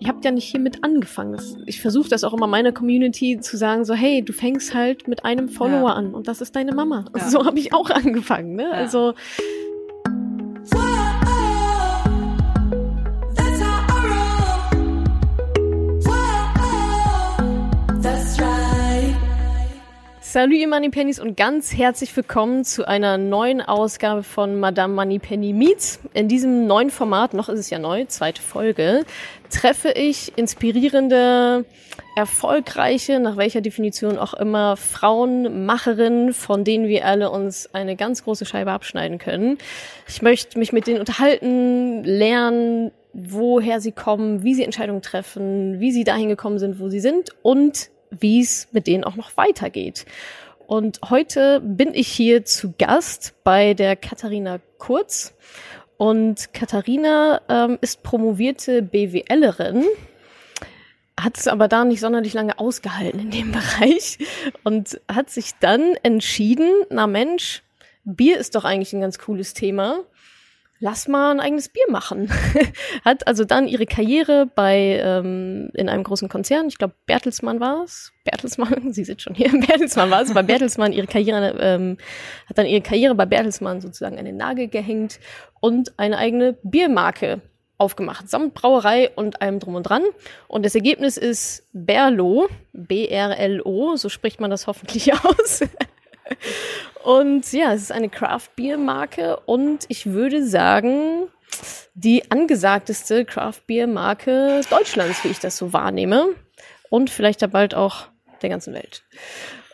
ihr habt ja nicht hiermit angefangen. Das, ich versuche das auch immer meiner Community zu sagen, so hey, du fängst halt mit einem Follower ja. an und das ist deine Mama. Ja. So habe ich auch angefangen. Ne? Ja. Also Salut ihr Moneypennies und ganz herzlich willkommen zu einer neuen Ausgabe von Madame Moneypenny Meets. In diesem neuen Format, noch ist es ja neu, zweite Folge, treffe ich inspirierende, erfolgreiche, nach welcher Definition auch immer, Frauenmacherinnen, von denen wir alle uns eine ganz große Scheibe abschneiden können. Ich möchte mich mit denen unterhalten, lernen, woher sie kommen, wie sie Entscheidungen treffen, wie sie dahin gekommen sind, wo sie sind und wie es mit denen auch noch weitergeht. Und heute bin ich hier zu Gast bei der Katharina Kurz. Und Katharina ähm, ist promovierte BWLerin, hat es aber da nicht sonderlich lange ausgehalten in dem Bereich und hat sich dann entschieden, na Mensch, Bier ist doch eigentlich ein ganz cooles Thema lass mal ein eigenes Bier machen. Hat also dann ihre Karriere bei ähm, in einem großen Konzern, ich glaube Bertelsmann war es, Bertelsmann, sie sitzt schon hier, Bertelsmann war es, bei Bertelsmann ihre Karriere, ähm, hat dann ihre Karriere bei Bertelsmann sozusagen an den Nagel gehängt und eine eigene Biermarke aufgemacht, samt Brauerei und allem drum und dran. Und das Ergebnis ist Berlo, B-R-L-O, so spricht man das hoffentlich aus. Und ja, es ist eine Craft Beer Marke und ich würde sagen, die angesagteste Craft Beer Marke Deutschlands, wie ich das so wahrnehme. Und vielleicht da bald auch der ganzen Welt.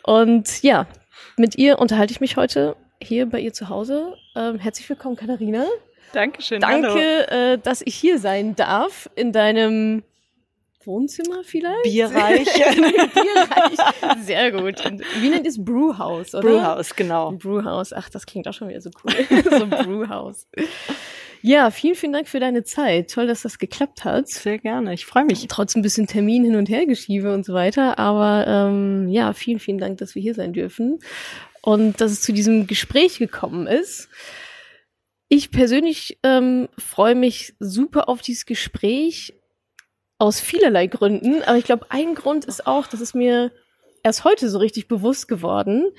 Und ja, mit ihr unterhalte ich mich heute hier bei ihr zu Hause. Ähm, herzlich willkommen, Katharina. Dankeschön. Danke, äh, dass ich hier sein darf in deinem Wohnzimmer vielleicht? Bierreich. Bierreich. Sehr gut. Und wie nennt es Brewhouse, oder? Brewhouse, genau. Brewhouse. Ach, das klingt auch schon wieder so cool. so Brewhouse. Ja, vielen, vielen Dank für deine Zeit. Toll, dass das geklappt hat. Sehr gerne. Ich freue mich. Trotz ein bisschen Termin hin und her geschiebe und so weiter. Aber ähm, ja, vielen, vielen Dank, dass wir hier sein dürfen und dass es zu diesem Gespräch gekommen ist. Ich persönlich ähm, freue mich super auf dieses Gespräch aus vielerlei Gründen, aber ich glaube, ein Grund ist auch, das ist mir erst heute so richtig bewusst geworden,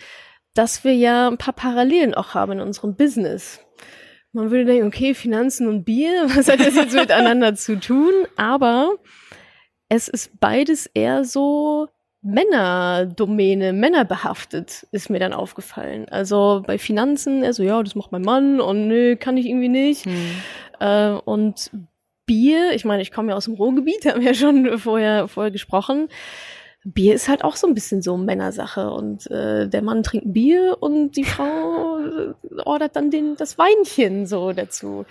dass wir ja ein paar Parallelen auch haben in unserem Business. Man würde denken, okay, Finanzen und Bier, was hat das jetzt miteinander zu tun? Aber es ist beides eher so Männerdomäne, Männerbehaftet, ist mir dann aufgefallen. Also bei Finanzen, also ja, das macht mein Mann und nö, kann ich irgendwie nicht. Hm. Äh, und Bier, ich meine, ich komme ja aus dem Ruhrgebiet, haben wir ja schon vorher, vorher gesprochen. Bier ist halt auch so ein bisschen so Männersache und äh, der Mann trinkt Bier und die Frau äh, ordert dann den, das Weinchen so dazu.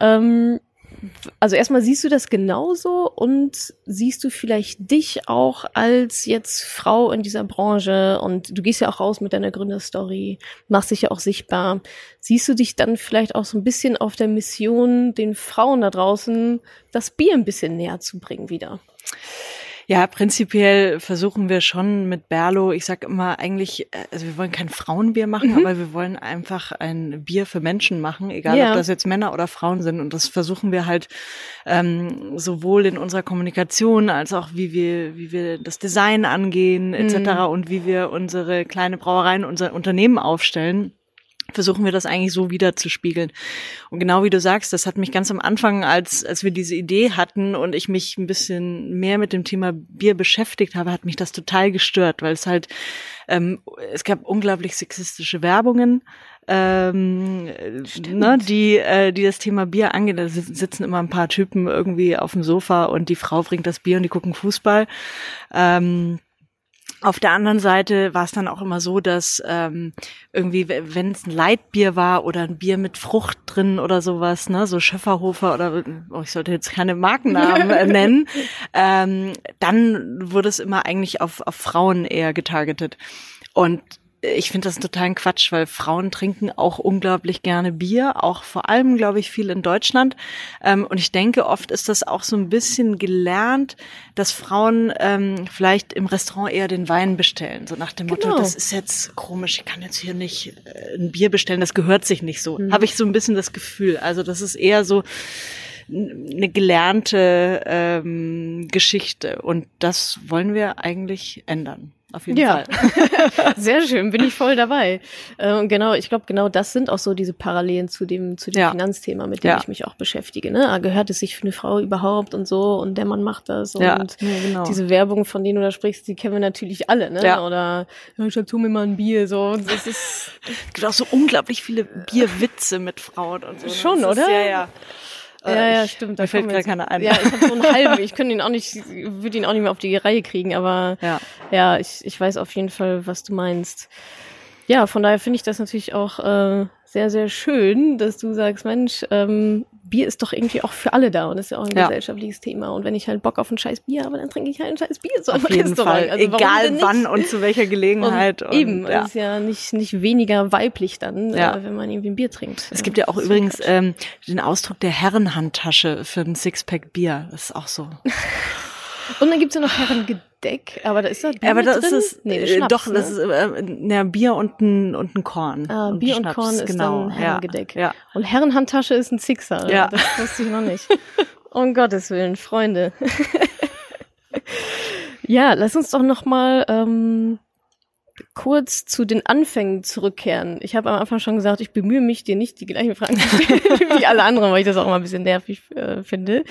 Ähm, also erstmal siehst du das genauso und siehst du vielleicht dich auch als jetzt Frau in dieser Branche und du gehst ja auch raus mit deiner Gründerstory, machst dich ja auch sichtbar. Siehst du dich dann vielleicht auch so ein bisschen auf der Mission, den Frauen da draußen das Bier ein bisschen näher zu bringen wieder? Ja, prinzipiell versuchen wir schon mit Berlo, ich sag immer eigentlich, äh, also wir wollen kein Frauenbier machen, mhm. aber wir wollen einfach ein Bier für Menschen machen, egal ja. ob das jetzt Männer oder Frauen sind. Und das versuchen wir halt ähm, sowohl in unserer Kommunikation als auch wie wir, wie wir das Design angehen, etc. Mhm. und wie wir unsere kleine Brauereien, unser Unternehmen aufstellen versuchen wir das eigentlich so wieder zu spiegeln. Und genau wie du sagst, das hat mich ganz am Anfang, als, als wir diese Idee hatten und ich mich ein bisschen mehr mit dem Thema Bier beschäftigt habe, hat mich das total gestört, weil es halt, ähm, es gab unglaublich sexistische Werbungen, ähm, ne, die, äh, die das Thema Bier angehen. Da sitzen immer ein paar Typen irgendwie auf dem Sofa und die Frau bringt das Bier und die gucken Fußball. Ähm, auf der anderen Seite war es dann auch immer so, dass ähm, irgendwie, wenn es ein Leitbier war oder ein Bier mit Frucht drin oder sowas, ne, so Schöfferhofer oder oh, ich sollte jetzt keine Markennamen äh, nennen, ähm, dann wurde es immer eigentlich auf, auf Frauen eher getargetet. Und ich finde das totalen Quatsch, weil Frauen trinken auch unglaublich gerne Bier, auch vor allem, glaube ich, viel in Deutschland. Ähm, und ich denke, oft ist das auch so ein bisschen gelernt, dass Frauen ähm, vielleicht im Restaurant eher den Wein bestellen. So nach dem Motto, genau. das ist jetzt komisch, ich kann jetzt hier nicht äh, ein Bier bestellen, das gehört sich nicht so. Mhm. Habe ich so ein bisschen das Gefühl. Also das ist eher so, eine gelernte ähm, Geschichte. Und das wollen wir eigentlich ändern auf jeden ja. Fall. Sehr schön, bin ich voll dabei. Äh, und genau, ich glaube, genau das sind auch so diese Parallelen zu dem, zu dem ja. Finanzthema, mit dem ja. ich mich auch beschäftige. Ne? Ah, gehört es sich für eine Frau überhaupt und so und der Mann macht das und ja. genau. diese Werbung, von denen du da sprichst, die kennen wir natürlich alle, ne? Ja. Oder ja, tu mir mal ein Bier, so. Das ist es gibt auch so unglaublich viele Bierwitze mit Frauen und so. Schon, oder? Ist, ja, ja. Ja, ja, stimmt. Da fällt gar keiner ein. Ja, ich habe so einen halben. Ich könnte ihn auch nicht, würde ihn auch nicht mehr auf die Reihe kriegen, aber ja, ja ich, ich weiß auf jeden Fall, was du meinst. Ja, von daher finde ich das natürlich auch äh, sehr, sehr schön, dass du sagst, Mensch, ähm, Bier ist doch irgendwie auch für alle da und ist ja auch ein ja. gesellschaftliches Thema. Und wenn ich halt Bock auf ein scheiß Bier habe, dann trinke ich halt ein scheiß Bier so auf jeden Restaurant. Fall. Also Egal wann und zu welcher Gelegenheit. Und, und eben, ja. ist ja nicht, nicht weniger weiblich dann, ja. äh, wenn man irgendwie ein Bier trinkt. Es gibt ja auch übrigens ähm, den Ausdruck der Herrenhandtasche für ein Sixpack Bier. Das ist auch so. Und dann gibt's ja noch Herrengedeck, aber da ist da Bier Aber da drin? ist es, nee, das Schnaps, doch, ne? das ist äh, ja, Bier und ein, und ein Korn. Ah, und Bier und Korn ist genau. dann Herrengedeck. Ja, ja. Und Herrenhandtasche ist ein Sixer. Ja. Das wusste ich noch nicht. um Gottes Willen, Freunde. ja, lass uns doch noch mal ähm, kurz zu den Anfängen zurückkehren. Ich habe am Anfang schon gesagt, ich bemühe mich, dir nicht die gleichen Fragen zu stellen wie alle anderen, weil ich das auch immer ein bisschen nervig äh, finde.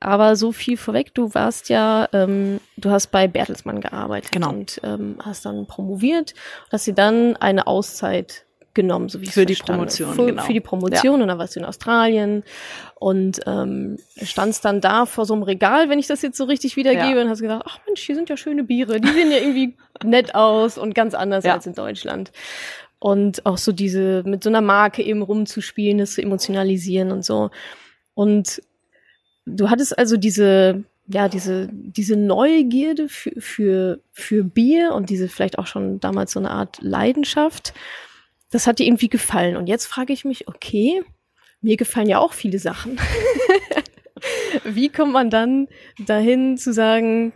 Aber so viel vorweg, du warst ja, ähm, du hast bei Bertelsmann gearbeitet genau. und ähm, hast dann promoviert hast dir dann eine Auszeit genommen, so wie ich Für die Promotion, für, genau. Für die Promotion ja. und dann warst du in Australien und ähm, standst dann da vor so einem Regal, wenn ich das jetzt so richtig wiedergebe ja. und hast gedacht, ach Mensch, hier sind ja schöne Biere, die sehen ja irgendwie nett aus und ganz anders ja. als in Deutschland. Und auch so diese, mit so einer Marke eben rumzuspielen, das zu emotionalisieren und so. Und du hattest also diese, ja, diese, diese Neugierde für, für, für Bier und diese vielleicht auch schon damals so eine Art Leidenschaft. Das hat dir irgendwie gefallen. Und jetzt frage ich mich, okay, mir gefallen ja auch viele Sachen. Wie kommt man dann dahin zu sagen,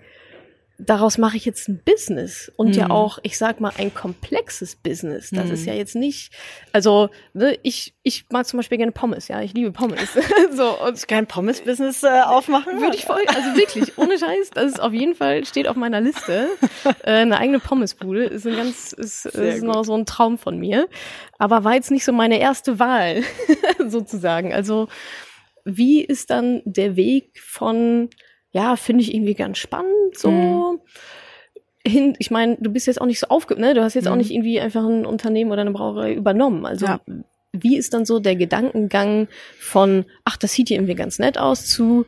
daraus mache ich jetzt ein Business und mhm. ja auch, ich sag mal, ein komplexes Business. Das mhm. ist ja jetzt nicht, also ne, ich ich mag zum Beispiel gerne Pommes, ja, ich liebe Pommes. so und kein Pommes-Business äh, aufmachen würde ich voll, also wirklich ohne Scheiß, das ist auf jeden Fall steht auf meiner Liste. äh, eine eigene Pommesbude ist ein ganz ist, ist noch so ein Traum von mir, aber war jetzt nicht so meine erste Wahl sozusagen. Also wie ist dann der Weg von ja, finde ich irgendwie ganz spannend, so. Mhm. Hin, ich meine, du bist jetzt auch nicht so aufge, ne? Du hast jetzt mhm. auch nicht irgendwie einfach ein Unternehmen oder eine Brauerei übernommen. Also ja. wie ist dann so der Gedankengang von, ach, das sieht hier irgendwie ganz nett aus, zu,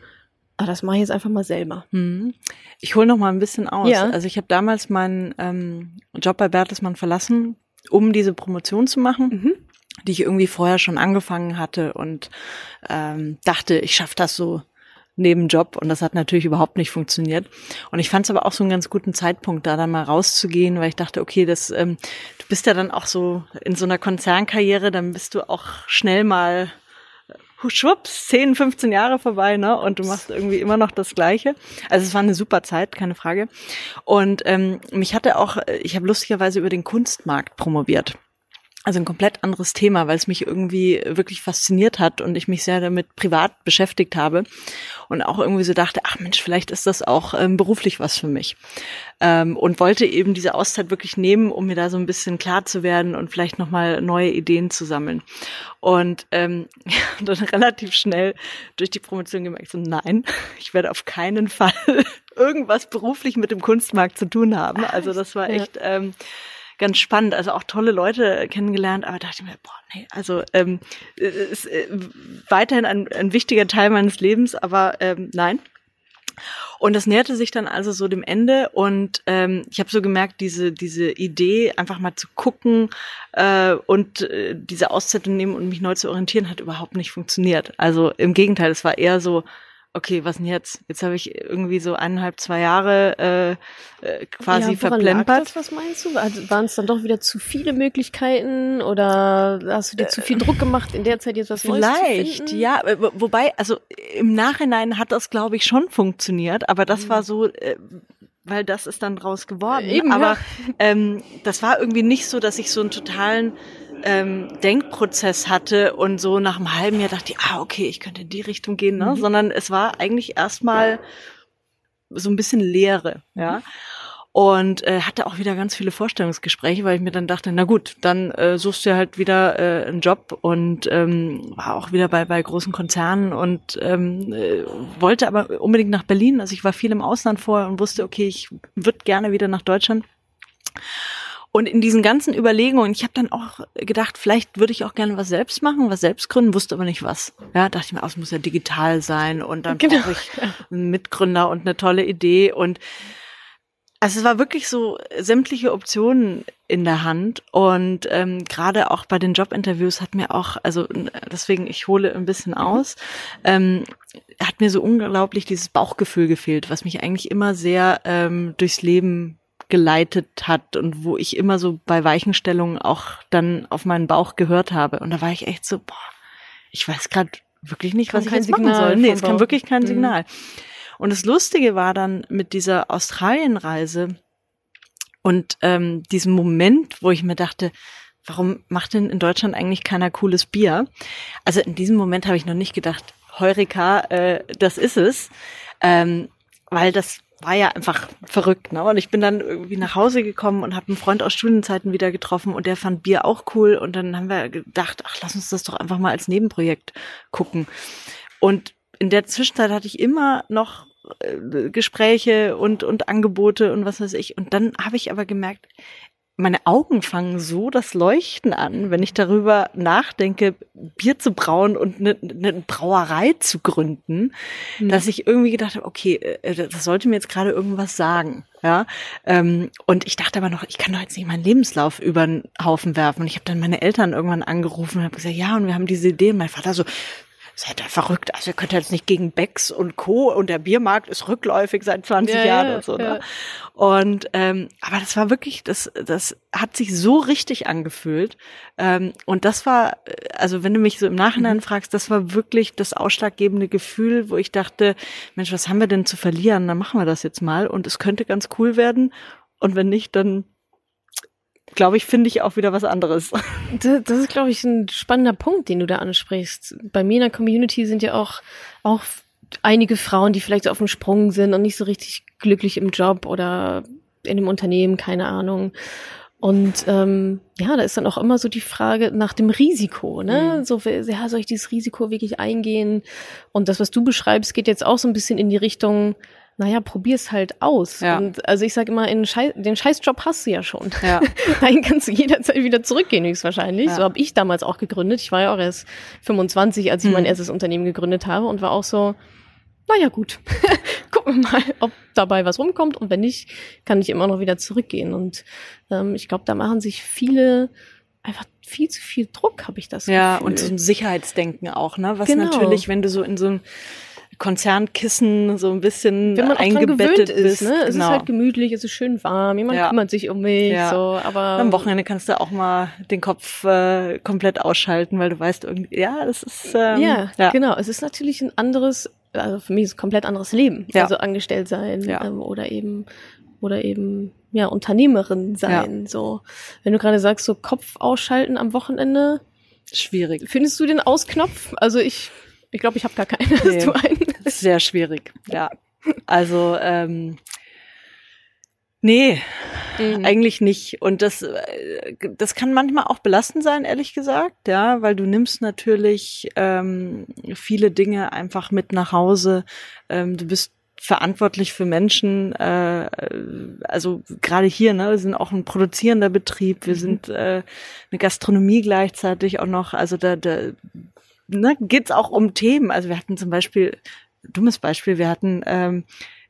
ah, das mache ich jetzt einfach mal selber. Mhm. Ich hole noch mal ein bisschen aus. Ja. Also ich habe damals meinen ähm, Job bei Bertelsmann verlassen, um diese Promotion zu machen. Mhm die ich irgendwie vorher schon angefangen hatte und ähm, dachte, ich schaffe das so Nebenjob und das hat natürlich überhaupt nicht funktioniert. Und ich fand es aber auch so einen ganz guten Zeitpunkt, da dann mal rauszugehen, weil ich dachte, okay, das, ähm, du bist ja dann auch so in so einer Konzernkarriere, dann bist du auch schnell mal äh, schwupps, 10, 15 Jahre vorbei, ne? Und du machst irgendwie immer noch das Gleiche. Also es war eine super Zeit, keine Frage. Und ähm, mich hatte auch, ich habe lustigerweise über den Kunstmarkt promoviert. Also ein komplett anderes Thema, weil es mich irgendwie wirklich fasziniert hat und ich mich sehr damit privat beschäftigt habe und auch irgendwie so dachte, ach Mensch, vielleicht ist das auch ähm, beruflich was für mich. Ähm, und wollte eben diese Auszeit wirklich nehmen, um mir da so ein bisschen klar zu werden und vielleicht nochmal neue Ideen zu sammeln. Und ähm, dann relativ schnell durch die Promotion gemerkt, so nein, ich werde auf keinen Fall irgendwas beruflich mit dem Kunstmarkt zu tun haben. Also das war echt... Ähm, ganz spannend. Also auch tolle Leute kennengelernt, aber dachte ich mir, boah, nee, also ähm, ist äh, weiterhin ein, ein wichtiger Teil meines Lebens, aber ähm, nein. Und das näherte sich dann also so dem Ende und ähm, ich habe so gemerkt, diese diese Idee, einfach mal zu gucken äh, und äh, diese Auszeit zu nehmen und mich neu zu orientieren, hat überhaupt nicht funktioniert. Also im Gegenteil, es war eher so, okay, was denn jetzt? Jetzt habe ich irgendwie so eineinhalb, zwei Jahre äh, äh quasi ja, verplempert. Das, was meinst du? Also, Waren es dann doch wieder zu viele Möglichkeiten oder hast du dir äh, zu viel Druck gemacht, in der Zeit jetzt was Neues Vielleicht, zu finden? ja. Wobei, also im Nachhinein hat das, glaube ich, schon funktioniert, aber das mhm. war so, äh, weil das ist dann draus geworden. Eben, aber ja. ähm, das war irgendwie nicht so, dass ich so einen totalen ähm, Denkprozess hatte und so nach einem halben Jahr dachte ich, ah, okay, ich könnte in die Richtung gehen, ne? Mhm. Sondern es war eigentlich erstmal so ein bisschen Leere, ja. Und äh, hatte auch wieder ganz viele Vorstellungsgespräche, weil ich mir dann dachte, na gut, dann äh, suchst du halt wieder äh, einen Job und ähm, war auch wieder bei, bei großen Konzernen und ähm, äh, wollte aber unbedingt nach Berlin. Also ich war viel im Ausland vorher und wusste, okay, ich würde gerne wieder nach Deutschland. Und in diesen ganzen Überlegungen, ich habe dann auch gedacht, vielleicht würde ich auch gerne was selbst machen, was selbst gründen, wusste aber nicht was. Ja, dachte ich mir, oh, es muss ja digital sein und dann genau. brauche ich einen Mitgründer und eine tolle Idee und also es war wirklich so sämtliche Optionen in der Hand und ähm, gerade auch bei den Jobinterviews hat mir auch, also deswegen ich hole ein bisschen aus, ähm, hat mir so unglaublich dieses Bauchgefühl gefehlt, was mich eigentlich immer sehr ähm, durchs Leben geleitet hat und wo ich immer so bei Weichenstellungen auch dann auf meinen Bauch gehört habe. Und da war ich echt so, boah, ich weiß gerade wirklich nicht, was ich jetzt Signal machen soll. Nee, es kam wirklich kein mhm. Signal. Und das Lustige war dann mit dieser Australienreise und ähm, diesem Moment, wo ich mir dachte, warum macht denn in Deutschland eigentlich keiner cooles Bier? Also in diesem Moment habe ich noch nicht gedacht, Heureka, äh, das ist es. Ähm, weil das war ja einfach verrückt, ne? Und ich bin dann irgendwie nach Hause gekommen und habe einen Freund aus Studienzeiten wieder getroffen und der fand Bier auch cool und dann haben wir gedacht, ach, lass uns das doch einfach mal als Nebenprojekt gucken. Und in der Zwischenzeit hatte ich immer noch äh, Gespräche und und Angebote und was weiß ich und dann habe ich aber gemerkt, meine Augen fangen so das Leuchten an, wenn ich darüber nachdenke, Bier zu brauen und eine, eine Brauerei zu gründen, mhm. dass ich irgendwie gedacht habe, okay, äh, das sollte mir jetzt gerade irgendwas sagen. Ja, ähm, und ich dachte aber noch, ich kann doch jetzt nicht meinen Lebenslauf über den Haufen werfen. Und ich habe dann meine Eltern irgendwann angerufen und habe gesagt, ja, und wir haben diese Idee. Und mein Vater so, seid ihr verrückt? Also ihr könnt jetzt nicht gegen Becks und Co. und der Biermarkt ist rückläufig seit 20 ja, Jahren ja, und so. Ne? Ja. Und ähm, aber das war wirklich, das, das hat sich so richtig angefühlt. Ähm, und das war, also wenn du mich so im Nachhinein mhm. fragst, das war wirklich das ausschlaggebende Gefühl, wo ich dachte, Mensch, was haben wir denn zu verlieren? Dann machen wir das jetzt mal und es könnte ganz cool werden. Und wenn nicht, dann glaube ich, finde ich auch wieder was anderes. Das, das ist, glaube ich, ein spannender Punkt, den du da ansprichst. Bei mir in der Community sind ja auch, auch einige Frauen, die vielleicht so auf dem Sprung sind und nicht so richtig glücklich im Job oder in dem Unternehmen, keine Ahnung. Und ähm, ja, da ist dann auch immer so die Frage nach dem Risiko, ne? Mhm. So, ja, soll ich dieses Risiko wirklich eingehen? Und das, was du beschreibst, geht jetzt auch so ein bisschen in die Richtung, naja, probier's halt aus. Ja. Und also ich sage immer, in Schei den Scheißjob hast du ja schon. Ja. Dahin kannst du jederzeit wieder zurückgehen, höchstwahrscheinlich. Ja. So habe ich damals auch gegründet. Ich war ja auch erst 25, als ich hm. mein erstes Unternehmen gegründet habe und war auch so, naja gut, gucken wir mal, ob dabei was rumkommt. Und wenn nicht, kann ich immer noch wieder zurückgehen. Und ähm, ich glaube, da machen sich viele einfach viel zu viel Druck, habe ich das Ja, Gefühl. und so ein Sicherheitsdenken auch, ne? Was genau. natürlich, wenn du so in so einem Konzernkissen so ein bisschen Wenn man eingebettet ist. Ne? Es genau. ist halt gemütlich, es ist schön warm, jemand ja. kümmert sich um mich. Ja. So, aber am Wochenende kannst du auch mal den Kopf äh, komplett ausschalten, weil du weißt irgendwie, ja, es ist ähm, ja, ja, genau. Es ist natürlich ein anderes, also für mich ist es ein komplett anderes Leben. Ja. Also angestellt sein ähm, oder eben oder eben ja Unternehmerin sein. So, wenn du gerade sagst, so Kopf ausschalten am Wochenende. Schwierig. Findest du den Ausknopf? Also ich ich glaube, ich habe gar keine. Nee, Hast du einen? Sehr schwierig, ja. Also, ähm, nee, mhm. eigentlich nicht. Und das, äh, das kann manchmal auch belastend sein, ehrlich gesagt, ja, weil du nimmst natürlich ähm, viele Dinge einfach mit nach Hause. Ähm, du bist verantwortlich für Menschen, äh, also gerade hier, ne, wir sind auch ein produzierender Betrieb, wir mhm. sind äh, eine Gastronomie gleichzeitig auch noch, also da, da ne, geht es auch um Themen. Also wir hatten zum Beispiel, dummes Beispiel, wir hatten ähm,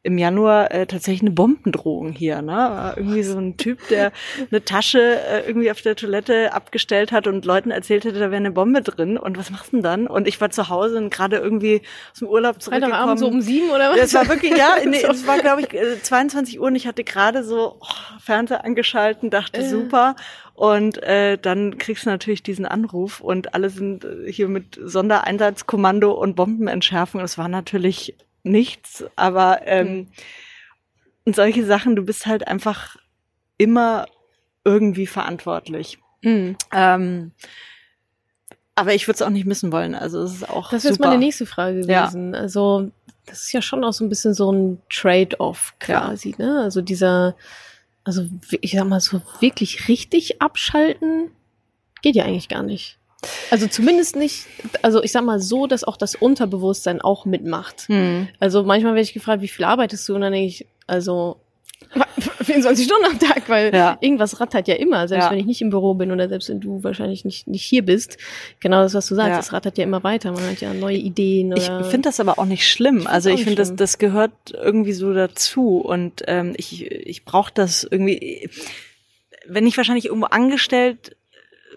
im Januar äh, tatsächlich eine Bombendrohung hier. Ne? War irgendwie so ein Typ, der eine Tasche äh, irgendwie auf der Toilette abgestellt hat und Leuten erzählt hätte, da wäre eine Bombe drin. Und was machst du denn dann? Und ich war zu Hause und gerade irgendwie aus dem Urlaub zurückgekommen. Freitagabend so um sieben oder was? Es war wirklich, ja, nee, es war glaube ich 22 Uhr und ich hatte gerade so oh, Fernseher angeschalten, dachte äh. super. Und äh, dann kriegst du natürlich diesen Anruf und alle sind äh, hier mit Sondereinsatzkommando und Bombenentschärfung. Es war natürlich nichts, aber ähm, mhm. und solche Sachen, du bist halt einfach immer irgendwie verantwortlich. Mhm. Ähm, aber ich würde es auch nicht missen wollen. Also es ist auch. Das ist meine nächste Frage gewesen. Ja. Also das ist ja schon auch so ein bisschen so ein Trade-off quasi, ja. ne? Also dieser, also ich sag mal so wirklich richtig abschalten geht ja eigentlich gar nicht. Also zumindest nicht, also ich sag mal so, dass auch das Unterbewusstsein auch mitmacht. Hm. Also manchmal werde ich gefragt, wie viel arbeitest du? Und dann denke ich, also 24 Stunden am Tag, weil ja. irgendwas rattert ja immer, selbst ja. wenn ich nicht im Büro bin oder selbst wenn du wahrscheinlich nicht, nicht hier bist. Genau das, was du sagst, ja. das rattert ja immer weiter. Man hat ja neue Ideen. Ich finde das aber auch nicht schlimm. Ich also ich finde, das, das gehört irgendwie so dazu und ähm, ich, ich brauche das irgendwie. Wenn ich wahrscheinlich irgendwo angestellt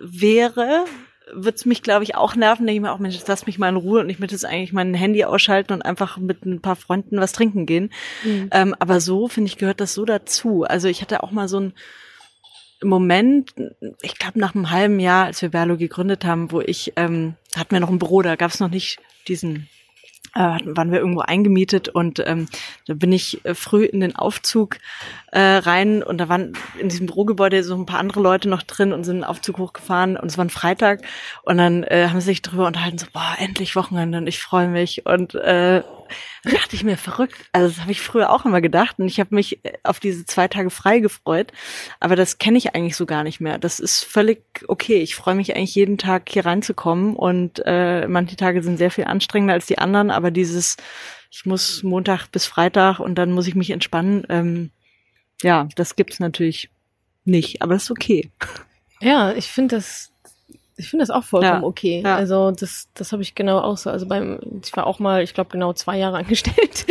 wäre, wird es mich, glaube ich, auch nerven, denke ich mir auch, Mensch, lass mich mal in Ruhe und ich möchte jetzt eigentlich mein Handy ausschalten und einfach mit ein paar Freunden was trinken gehen. Mhm. Ähm, aber so, finde ich, gehört das so dazu. Also ich hatte auch mal so ein Moment, ich glaube nach einem halben Jahr, als wir Berlo gegründet haben, wo ich, ähm, hatten wir noch ein Büro, da gab es noch nicht diesen äh, waren wir irgendwo eingemietet und ähm, da bin ich äh, früh in den Aufzug äh, rein und da waren in diesem Bürogebäude so ein paar andere Leute noch drin und sind in den Aufzug hochgefahren und es war ein Freitag und dann äh, haben sie sich darüber unterhalten, so, boah, endlich Wochenende und ich freue mich und äh, da dachte ich mir, verrückt. Also das habe ich früher auch immer gedacht und ich habe mich äh, auf diese zwei Tage frei gefreut, aber das kenne ich eigentlich so gar nicht mehr. Das ist völlig okay. Ich freue mich eigentlich jeden Tag hier reinzukommen und äh, manche Tage sind sehr viel anstrengender als die anderen, aber dieses, ich muss Montag bis Freitag und dann muss ich mich entspannen, ähm, ja, das gibt's natürlich nicht, aber das ist okay. Ja, ich finde das, ich finde das auch vollkommen ja, okay. Ja. Also das, das habe ich genau auch so. Also beim, ich war auch mal, ich glaube genau zwei Jahre angestellt.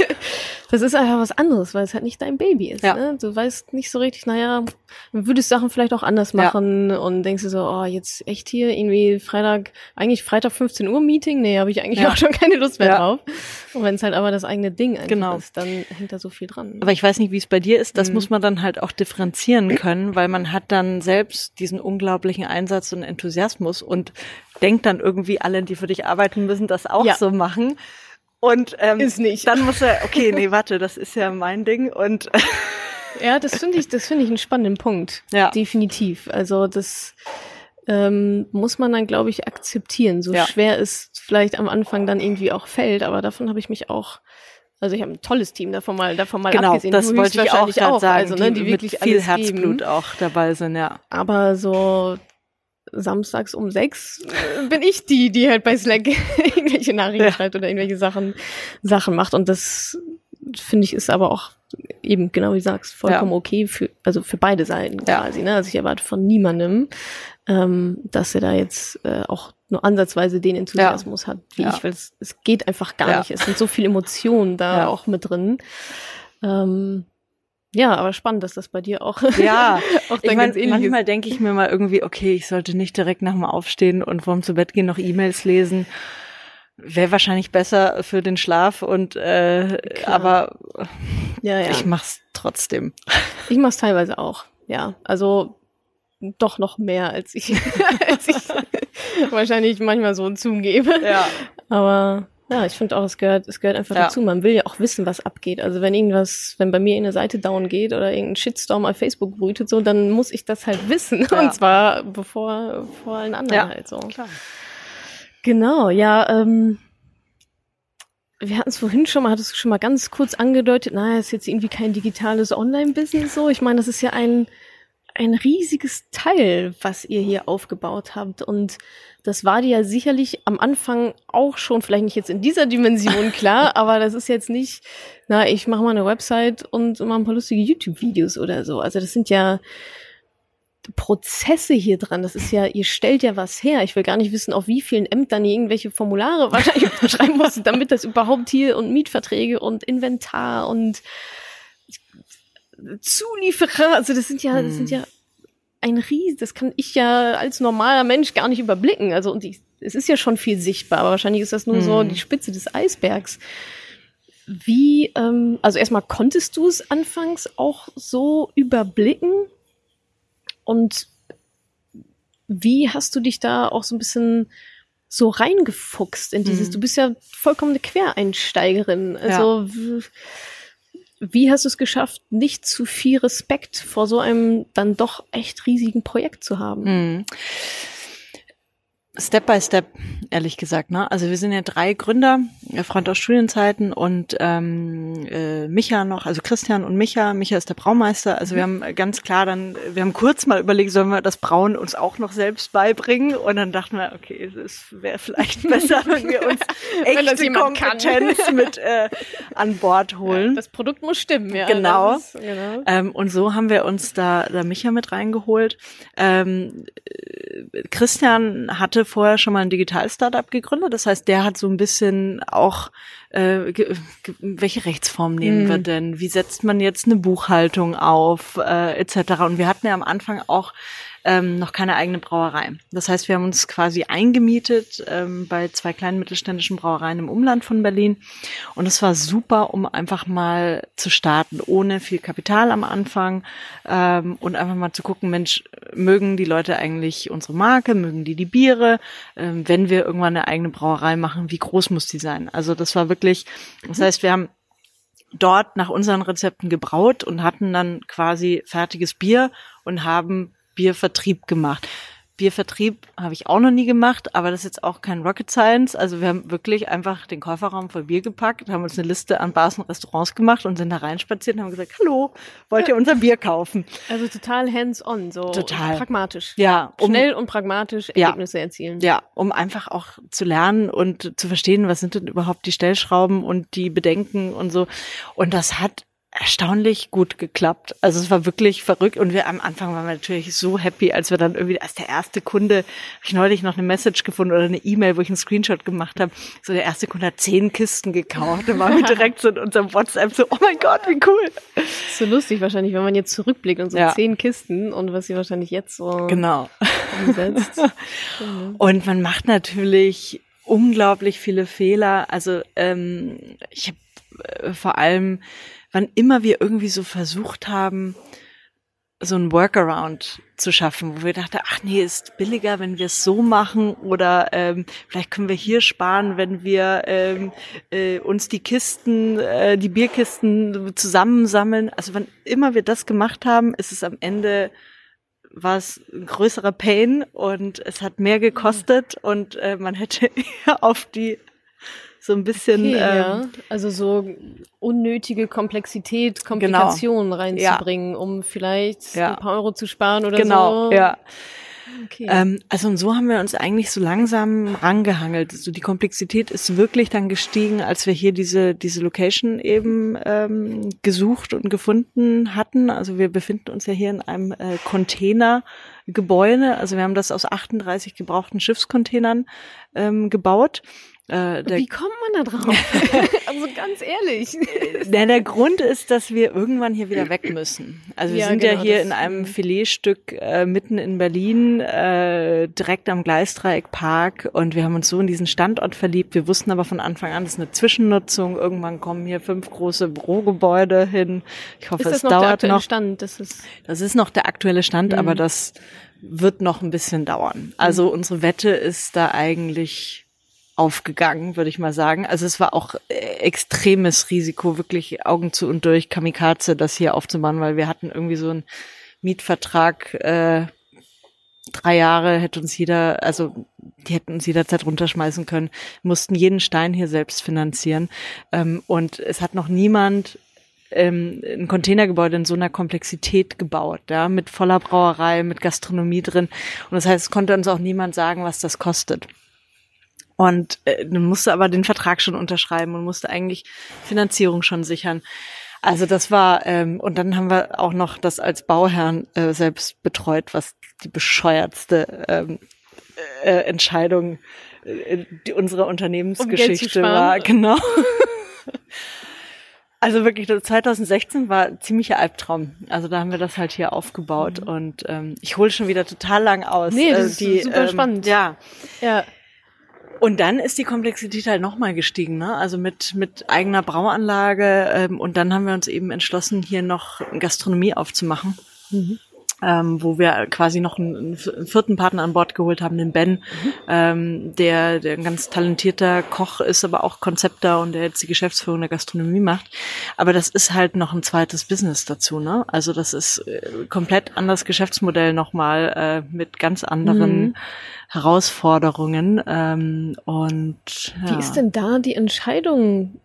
Das ist einfach was anderes, weil es halt nicht dein Baby ist. Ja. Ne? Du weißt nicht so richtig, naja, würdest Sachen vielleicht auch anders machen ja. und denkst du so, oh, jetzt echt hier irgendwie Freitag, eigentlich Freitag 15 Uhr Meeting? Nee, habe ich eigentlich ja. auch schon keine Lust mehr drauf. Und wenn es halt aber das eigene Ding genau. ist, dann hängt da so viel dran. Aber ich weiß nicht, wie es bei dir ist. Das mhm. muss man dann halt auch differenzieren können, weil man hat dann selbst diesen unglaublichen Einsatz und Enthusiasmus und denkt dann irgendwie alle, die für dich arbeiten müssen, das auch so machen. Und ähm, ist nicht. dann muss er, okay, nee, warte, das ist ja mein Ding und ja, das finde ich, das finde ich einen spannenden Punkt. Ja, definitiv. Also das ähm, muss man dann, glaube ich, akzeptieren. So ja. schwer es vielleicht am Anfang dann irgendwie auch fällt, aber davon habe ich mich auch also ich habe ein tolles Team davon mal, davon mal genau, abgesehen. Das wollte ich auch, auch sagen, also, ne, die, die wirklich viel Herzblut geben. auch dabei sind, ja. Aber so samstags um sechs äh, bin ich die, die halt bei Slack irgendwelche Nachrichten ja. schreibt oder irgendwelche Sachen, Sachen macht. Und das finde ich ist aber auch eben, genau wie du sagst, vollkommen ja. okay für, also für beide Seiten ja. quasi. Ne? Also ich erwarte von niemandem, ähm, dass er da jetzt äh, auch nur ansatzweise den Enthusiasmus hat wie ich, weil es, es geht einfach gar nicht. Es sind so viele Emotionen da auch mit drin. Ähm, ja, aber spannend, dass das bei dir auch. Ja, auch ich mein, manchmal denke ich mir mal irgendwie, okay, ich sollte nicht direkt nach dem Aufstehen und vorm zu Bett gehen noch E-Mails lesen. Wäre wahrscheinlich besser für den Schlaf und äh, aber ja, ja. ich mach's trotzdem. Ich mach's teilweise auch, ja. Also doch noch mehr als ich, als ich wahrscheinlich manchmal so zugebe. Ja. Aber ja, ich finde auch, es gehört, es gehört einfach ja. dazu. Man will ja auch wissen, was abgeht. Also wenn irgendwas, wenn bei mir eine Seite down geht oder irgendein Shitstorm auf Facebook brütet, so, dann muss ich das halt wissen. Ja. Und zwar bevor vor allen anderen ja, halt so. Klar. Genau, ja, ähm, wir hatten es vorhin schon mal, hattest du schon mal ganz kurz angedeutet, naja, ist jetzt irgendwie kein digitales Online-Business so. Ich meine, das ist ja ein, ein riesiges Teil, was ihr hier aufgebaut habt. Und das war dir ja sicherlich am Anfang auch schon, vielleicht nicht jetzt in dieser Dimension klar, aber das ist jetzt nicht, na, ich mache mal eine Website und mache ein paar lustige YouTube-Videos oder so. Also das sind ja Prozesse hier dran. Das ist ja, ihr stellt ja was her. Ich will gar nicht wissen, auf wie vielen Ämtern ihr irgendwelche Formulare wahrscheinlich unterschreiben musstet, damit das überhaupt hier und Mietverträge und Inventar und Zulieferer, also das sind ja, das sind hm. ja ein Ries, das kann ich ja als normaler Mensch gar nicht überblicken. Also und ich, es ist ja schon viel sichtbar, aber wahrscheinlich ist das nur hm. so die Spitze des Eisbergs. Wie, ähm, also erstmal konntest du es anfangs auch so überblicken und wie hast du dich da auch so ein bisschen so reingefuchst in dieses, hm. du bist ja vollkommen eine Quereinsteigerin. Also ja wie hast du es geschafft, nicht zu viel Respekt vor so einem dann doch echt riesigen Projekt zu haben? Mhm. Step by Step, ehrlich gesagt. Ne? Also wir sind ja drei Gründer, Freund aus Studienzeiten und ähm, äh, Micha noch, also Christian und Micha. Micha ist der Braumeister. Also wir haben ganz klar dann, wir haben kurz mal überlegt, sollen wir das Brauen uns auch noch selbst beibringen? Und dann dachten wir, okay, es wäre vielleicht besser, wenn wir uns echte Kompetenz kann. mit äh, an Bord holen. Das Produkt muss stimmen, ja. Genau. Ist, genau. Ähm, und so haben wir uns da, da Micha mit reingeholt. Ähm, Christian hatte vorher schon mal ein Digital-Startup gegründet. Das heißt, der hat so ein bisschen auch, äh, welche Rechtsform nehmen mhm. wir denn? Wie setzt man jetzt eine Buchhaltung auf, äh, etc. Und wir hatten ja am Anfang auch ähm, noch keine eigene Brauerei. Das heißt, wir haben uns quasi eingemietet ähm, bei zwei kleinen mittelständischen Brauereien im Umland von Berlin. Und es war super, um einfach mal zu starten, ohne viel Kapital am Anfang ähm, und einfach mal zu gucken, Mensch, mögen die Leute eigentlich unsere Marke, mögen die die Biere? Ähm, wenn wir irgendwann eine eigene Brauerei machen, wie groß muss die sein? Also das war wirklich, das heißt, wir haben dort nach unseren Rezepten gebraut und hatten dann quasi fertiges Bier und haben Biervertrieb gemacht. Biervertrieb habe ich auch noch nie gemacht, aber das ist jetzt auch kein Rocket Science. Also wir haben wirklich einfach den Kofferraum voll Bier gepackt, haben uns eine Liste an Bars und Restaurants gemacht und sind da reinspaziert und haben gesagt, hallo, wollt ihr unser Bier kaufen? Also total hands-on, so total. pragmatisch. Ja. Um, Schnell und pragmatisch Ergebnisse ja, erzielen. Ja, um einfach auch zu lernen und zu verstehen, was sind denn überhaupt die Stellschrauben und die Bedenken und so. Und das hat erstaunlich gut geklappt. Also es war wirklich verrückt und wir am Anfang waren wir natürlich so happy, als wir dann irgendwie als der erste Kunde, habe ich neulich noch eine Message gefunden oder eine E-Mail, wo ich einen Screenshot gemacht habe. So der erste Kunde hat zehn Kisten gekauft. Dann waren wir direkt so in unserem WhatsApp so, oh mein Gott, wie cool. So lustig wahrscheinlich, wenn man jetzt zurückblickt und so ja. zehn Kisten und was sie wahrscheinlich jetzt so genau. umsetzt. und man macht natürlich unglaublich viele Fehler. Also ähm, ich habe äh, vor allem wann immer wir irgendwie so versucht haben, so ein Workaround zu schaffen, wo wir dachten, ach nee, ist billiger, wenn wir es so machen oder ähm, vielleicht können wir hier sparen, wenn wir ähm, äh, uns die Kisten, äh, die Bierkisten zusammensammeln. Also wann immer wir das gemacht haben, ist es am Ende war es ein größerer Pain und es hat mehr gekostet und äh, man hätte eher auf die so ein bisschen. Okay, ähm, ja. Also so unnötige Komplexität, Komplikationen genau. reinzubringen, ja. um vielleicht ja. ein paar Euro zu sparen oder genau, so. Genau, ja. Okay. Ähm, also und so haben wir uns eigentlich so langsam rangehangelt. So die Komplexität ist wirklich dann gestiegen, als wir hier diese diese Location eben ähm, gesucht und gefunden hatten. Also wir befinden uns ja hier in einem äh, Containergebäude. Also wir haben das aus 38 gebrauchten Schiffscontainern ähm, gebaut äh, Wie kommt man da drauf? also ganz ehrlich. Der, der Grund ist, dass wir irgendwann hier wieder weg müssen. Also wir ja, sind genau, ja hier in einem Filetstück äh, mitten in Berlin, äh, direkt am Gleisdreieckpark und wir haben uns so in diesen Standort verliebt. Wir wussten aber von Anfang an, das ist eine Zwischennutzung. Irgendwann kommen hier fünf große Bürogebäude hin. Ich hoffe, es dauert noch. Stand? Das ist, das ist noch der aktuelle Stand, mhm. aber das wird noch ein bisschen dauern. Also mhm. unsere Wette ist da eigentlich aufgegangen, würde ich mal sagen. Also es war auch äh, extremes Risiko, wirklich Augen zu und durch Kamikaze das hier aufzubauen, weil wir hatten irgendwie so einen Mietvertrag, äh, drei Jahre hätte uns jeder, also die hätten uns jederzeit runterschmeißen können, mussten jeden Stein hier selbst finanzieren. Ähm, und es hat noch niemand ähm, ein Containergebäude in so einer Komplexität gebaut, ja, mit voller Brauerei, mit Gastronomie drin. Und das heißt, es konnte uns auch niemand sagen, was das kostet. Und äh, musste aber den Vertrag schon unterschreiben und musste eigentlich Finanzierung schon sichern. Also das war, ähm, und dann haben wir auch noch das als Bauherrn äh, selbst betreut, was die bescheuertste ähm, äh, Entscheidung äh, die unserer Unternehmensgeschichte um war. Genau. Also wirklich, 2016 war ziemlicher Albtraum. Also da haben wir das halt hier aufgebaut mhm. und ähm, ich hole schon wieder total lang aus. Nee, das äh, die, ist super ähm, spannend. Ja. Ja. Und dann ist die Komplexität halt nochmal gestiegen, ne? Also mit, mit eigener Brauanlage. Ähm, und dann haben wir uns eben entschlossen, hier noch Gastronomie aufzumachen. Mhm. Ähm, wo wir quasi noch einen, einen, vierten Partner an Bord geholt haben, den Ben, mhm. ähm, der, der ein ganz talentierter Koch ist, aber auch Konzepter und der jetzt die Geschäftsführung der Gastronomie macht. Aber das ist halt noch ein zweites Business dazu, ne? Also das ist äh, komplett anderes Geschäftsmodell nochmal äh, mit ganz anderen mhm. Herausforderungen. Ähm, und ja. Wie ist denn da die Entscheidung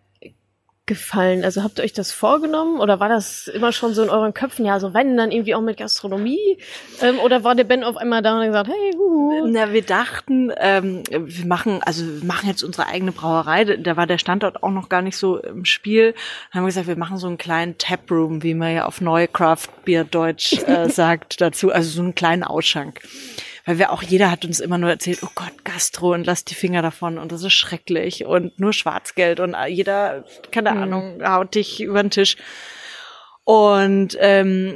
gefallen? Also habt ihr euch das vorgenommen oder war das immer schon so in euren Köpfen? Ja, so wenn, dann irgendwie auch mit Gastronomie? Ähm, oder war der Ben auf einmal da und hat gesagt, hey, huhu. Na, wir dachten, ähm, wir machen, also wir machen jetzt unsere eigene Brauerei. Da war der Standort auch noch gar nicht so im Spiel. Dann haben wir gesagt, wir machen so einen kleinen Taproom, wie man ja auf Neue Craft Beer Deutsch äh, sagt dazu. Also so einen kleinen Ausschank weil wir auch, jeder hat uns immer nur erzählt, oh Gott, Gastro und lass die Finger davon und das ist schrecklich und nur Schwarzgeld und jeder, keine mhm. Ahnung, haut dich über den Tisch. Und ähm,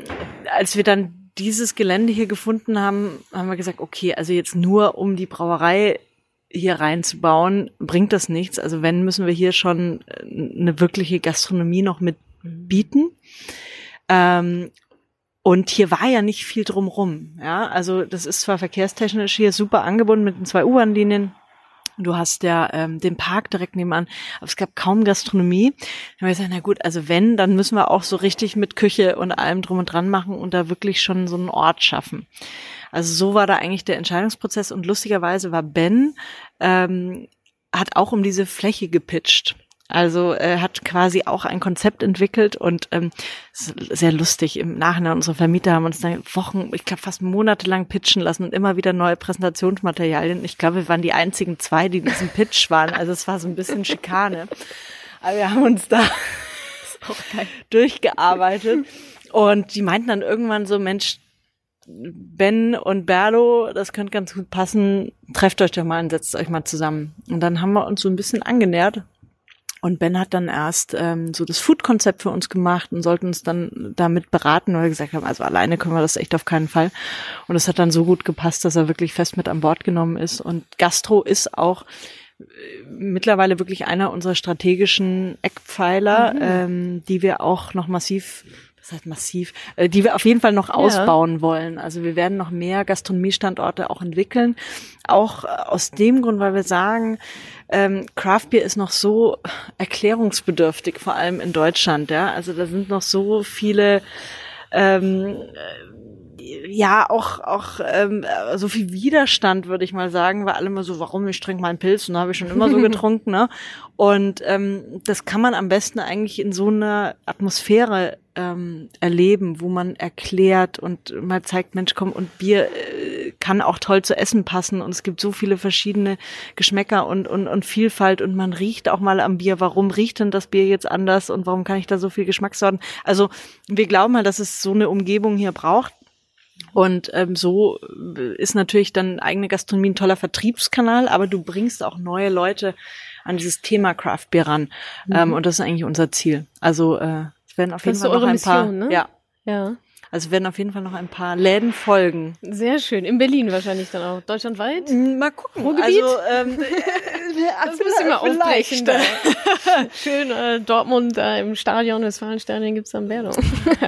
als wir dann dieses Gelände hier gefunden haben, haben wir gesagt, okay, also jetzt nur um die Brauerei hier reinzubauen, bringt das nichts. Also wenn, müssen wir hier schon eine wirkliche Gastronomie noch mit bieten. Ähm, und hier war ja nicht viel drumrum. Ja, also das ist zwar verkehrstechnisch hier super angebunden mit den zwei U-Bahn-Linien. Du hast ja ähm, den Park direkt nebenan, aber es gab kaum Gastronomie. Dann haben wir gesagt, na gut, also wenn, dann müssen wir auch so richtig mit Küche und allem drum und dran machen und da wirklich schon so einen Ort schaffen. Also so war da eigentlich der Entscheidungsprozess und lustigerweise war Ben ähm, hat auch um diese Fläche gepitcht. Also er hat quasi auch ein Konzept entwickelt und ähm, sehr lustig. Im Nachhinein unsere Vermieter haben uns dann Wochen, ich glaube fast monatelang pitchen lassen und immer wieder neue Präsentationsmaterialien. Ich glaube, wir waren die einzigen zwei, die in diesem Pitch waren. Also es war so ein bisschen Schikane. Aber wir haben uns da durchgearbeitet. Und die meinten dann irgendwann so, Mensch, Ben und Berlo, das könnte ganz gut passen. Trefft euch doch mal und setzt euch mal zusammen. Und dann haben wir uns so ein bisschen angenähert und Ben hat dann erst ähm, so das Food-Konzept für uns gemacht und sollten uns dann damit beraten, weil wir gesagt haben, also alleine können wir das echt auf keinen Fall. Und es hat dann so gut gepasst, dass er wirklich fest mit an Bord genommen ist. Und Gastro ist auch äh, mittlerweile wirklich einer unserer strategischen Eckpfeiler, mhm. ähm, die wir auch noch massiv das heißt massiv, äh, die wir auf jeden Fall noch ausbauen ja. wollen. Also wir werden noch mehr Gastronomiestandorte auch entwickeln. Auch äh, aus dem Grund, weil wir sagen, ähm, Craft Beer ist noch so erklärungsbedürftig, vor allem in Deutschland. Ja, also da sind noch so viele ähm, ja auch auch ähm, so viel Widerstand würde ich mal sagen, weil alle immer so, warum ich trinke mal einen Pilz und habe ich schon immer so getrunken, ne? Und ähm, das kann man am besten eigentlich in so einer Atmosphäre ähm, erleben, wo man erklärt und mal zeigt, Mensch, komm, und Bier äh, kann auch toll zu essen passen und es gibt so viele verschiedene Geschmäcker und, und, und Vielfalt und man riecht auch mal am Bier, warum riecht denn das Bier jetzt anders und warum kann ich da so viel Geschmackssorten? Also wir glauben mal, dass es so eine Umgebung hier braucht und ähm, so ist natürlich dann eigene Gastronomie ein toller Vertriebskanal, aber du bringst auch neue Leute an dieses Thema Craft Beer ran. Mhm. Ähm, und das ist eigentlich unser Ziel. Also äh, werden auf jeden Fall noch ein Mission, paar. Ne? Ja. Ja. Also werden auf jeden Fall noch ein paar Läden folgen. Sehr schön. In Berlin wahrscheinlich dann auch. Deutschlandweit? Hm, mal gucken. Ruhrgebiet? Also, ähm, das müssen wir aufbrechen. Da. Schön äh, Dortmund da im Stadion, Westfalenstadion gibt's dann ja,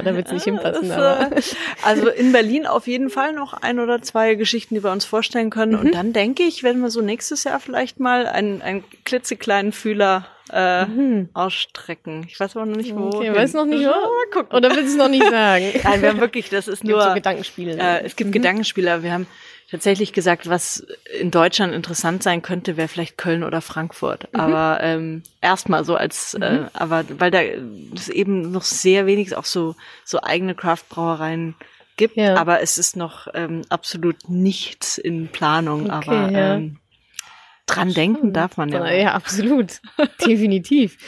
da wird's nicht ja, hinpassen. aber. Äh, also in Berlin auf jeden Fall noch ein oder zwei Geschichten, die wir uns vorstellen können. Mhm. Und dann denke ich, werden wir so nächstes Jahr vielleicht mal einen, einen klitzekleinen Fühler äh, mhm. ausstrecken. Ich weiß aber noch nicht, wo. Okay, weiß noch nicht, wo? Mal gucken. Oder willst du es noch nicht sagen? Nein, wir haben wirklich, das ist nur. So Gedankenspiele. Äh, es gibt mhm. Gedankenspiele. Wir haben tatsächlich gesagt, was in Deutschland interessant sein könnte, wäre vielleicht Köln oder Frankfurt. Mhm. Aber ähm, erstmal so als, äh, mhm. äh, aber weil da es eben noch sehr wenig auch so so eigene Craft-Brauereien gibt, ja. aber es ist noch ähm, absolut nichts in Planung. Okay, aber ja. ähm, dran denken darf man ja. Ja, absolut. Definitiv.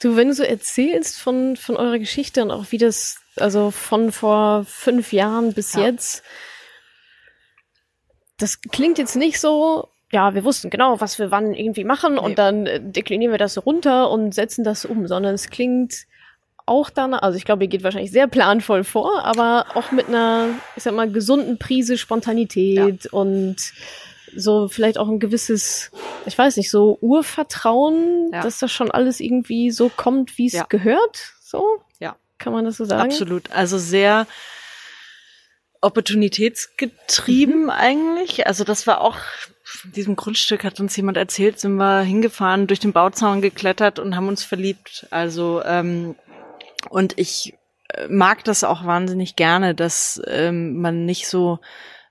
Du, wenn du so erzählst von, von eurer Geschichte und auch wie das, also von vor fünf Jahren bis ja. jetzt, das klingt jetzt nicht so, ja, wir wussten genau, was wir wann irgendwie machen nee. und dann äh, deklinieren wir das runter und setzen das um, sondern es klingt auch dann, also ich glaube, ihr geht wahrscheinlich sehr planvoll vor, aber auch mit einer, ich sag mal, gesunden Prise Spontanität ja. und so vielleicht auch ein gewisses, ich weiß nicht, so Urvertrauen, ja. dass das schon alles irgendwie so kommt, wie es ja. gehört. So? Ja. Kann man das so sagen? Absolut. Also sehr opportunitätsgetrieben mhm. eigentlich. Also das war auch diesem Grundstück hat uns jemand erzählt, sind wir hingefahren, durch den Bauzaun geklettert und haben uns verliebt. Also ähm, und ich äh, mag das auch wahnsinnig gerne, dass ähm, man nicht so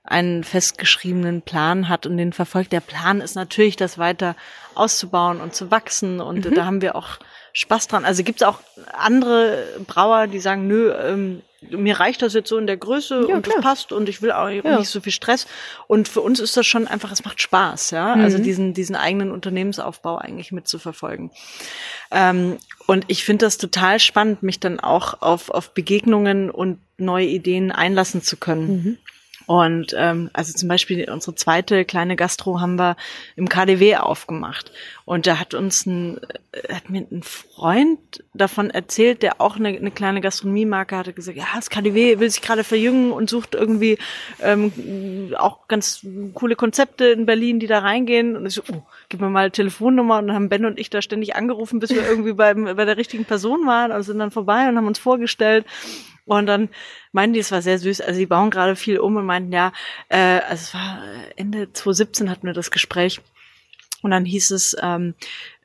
einen festgeschriebenen Plan hat und den verfolgt. Der Plan ist natürlich, das weiter auszubauen und zu wachsen. Und mhm. da haben wir auch Spaß dran. Also gibt es auch andere Brauer, die sagen, nö, ähm, mir reicht das jetzt so in der Größe ja, und klar. das passt und ich will auch ja. nicht so viel Stress. Und für uns ist das schon einfach, es macht Spaß, ja. Also mhm. Also diesen, diesen eigenen Unternehmensaufbau eigentlich mitzuverfolgen. Ähm, und ich finde das total spannend, mich dann auch auf, auf Begegnungen und neue Ideen einlassen zu können. Mhm. Und ähm, also zum Beispiel unsere zweite kleine Gastro haben wir im KDW aufgemacht. Und da hat uns ein, äh, hat mir ein Freund davon erzählt, der auch eine, eine kleine Gastronomiemarke hatte, gesagt, ja, das KDW will sich gerade verjüngen und sucht irgendwie ähm, auch ganz coole Konzepte in Berlin, die da reingehen. Und ich so, oh, gib mir mal Telefonnummer. Und dann haben Ben und ich da ständig angerufen, bis wir irgendwie beim, bei der richtigen Person waren und sind dann vorbei und haben uns vorgestellt. Und dann meinten die, es war sehr süß. Also die bauen gerade viel um und meinten, ja, äh, also es war Ende 2017 hatten wir das Gespräch. Und dann hieß es, ähm,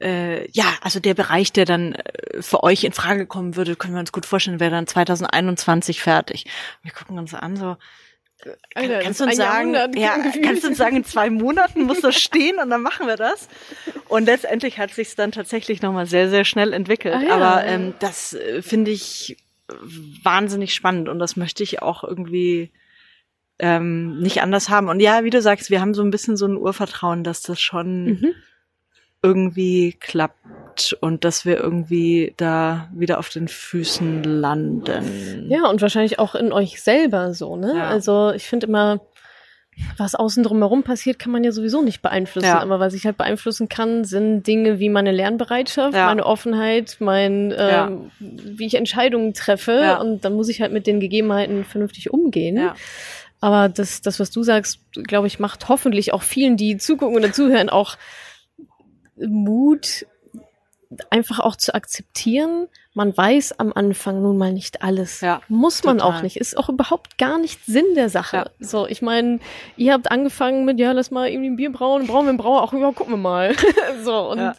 äh, ja, also der Bereich, der dann äh, für euch in Frage kommen würde, können wir uns gut vorstellen, wäre dann 2021 fertig. Wir gucken uns an, so, Alter, kannst du uns sagen, ja, kannst du uns sagen, in zwei Monaten muss das stehen und dann machen wir das? Und letztendlich hat sich dann tatsächlich nochmal sehr, sehr schnell entwickelt. Ah, ja. Aber ähm, das äh, finde ich wahnsinnig spannend und das möchte ich auch irgendwie ähm, nicht anders haben. Und ja, wie du sagst, wir haben so ein bisschen so ein Urvertrauen, dass das schon mhm. irgendwie klappt und dass wir irgendwie da wieder auf den Füßen landen. Ja, und wahrscheinlich auch in euch selber so, ne? Ja. Also ich finde immer, was außen drumherum passiert, kann man ja sowieso nicht beeinflussen. Ja. Aber was ich halt beeinflussen kann, sind Dinge wie meine Lernbereitschaft, ja. meine Offenheit, mein, ähm, ja. wie ich Entscheidungen treffe. Und dann muss ich halt mit den Gegebenheiten vernünftig umgehen. Aber das, das, was du sagst, glaube ich, macht hoffentlich auch vielen, die zugucken oder zuhören, auch Mut, einfach auch zu akzeptieren, man weiß am Anfang nun mal nicht alles. Ja, Muss man total. auch nicht. Ist auch überhaupt gar nicht Sinn der Sache. Ja. So, ich meine, ihr habt angefangen mit, ja, lass mal irgendwie ein Bier brauen, brauen wir ein Brauer, ach ja, gucken wir mal. so, und ja.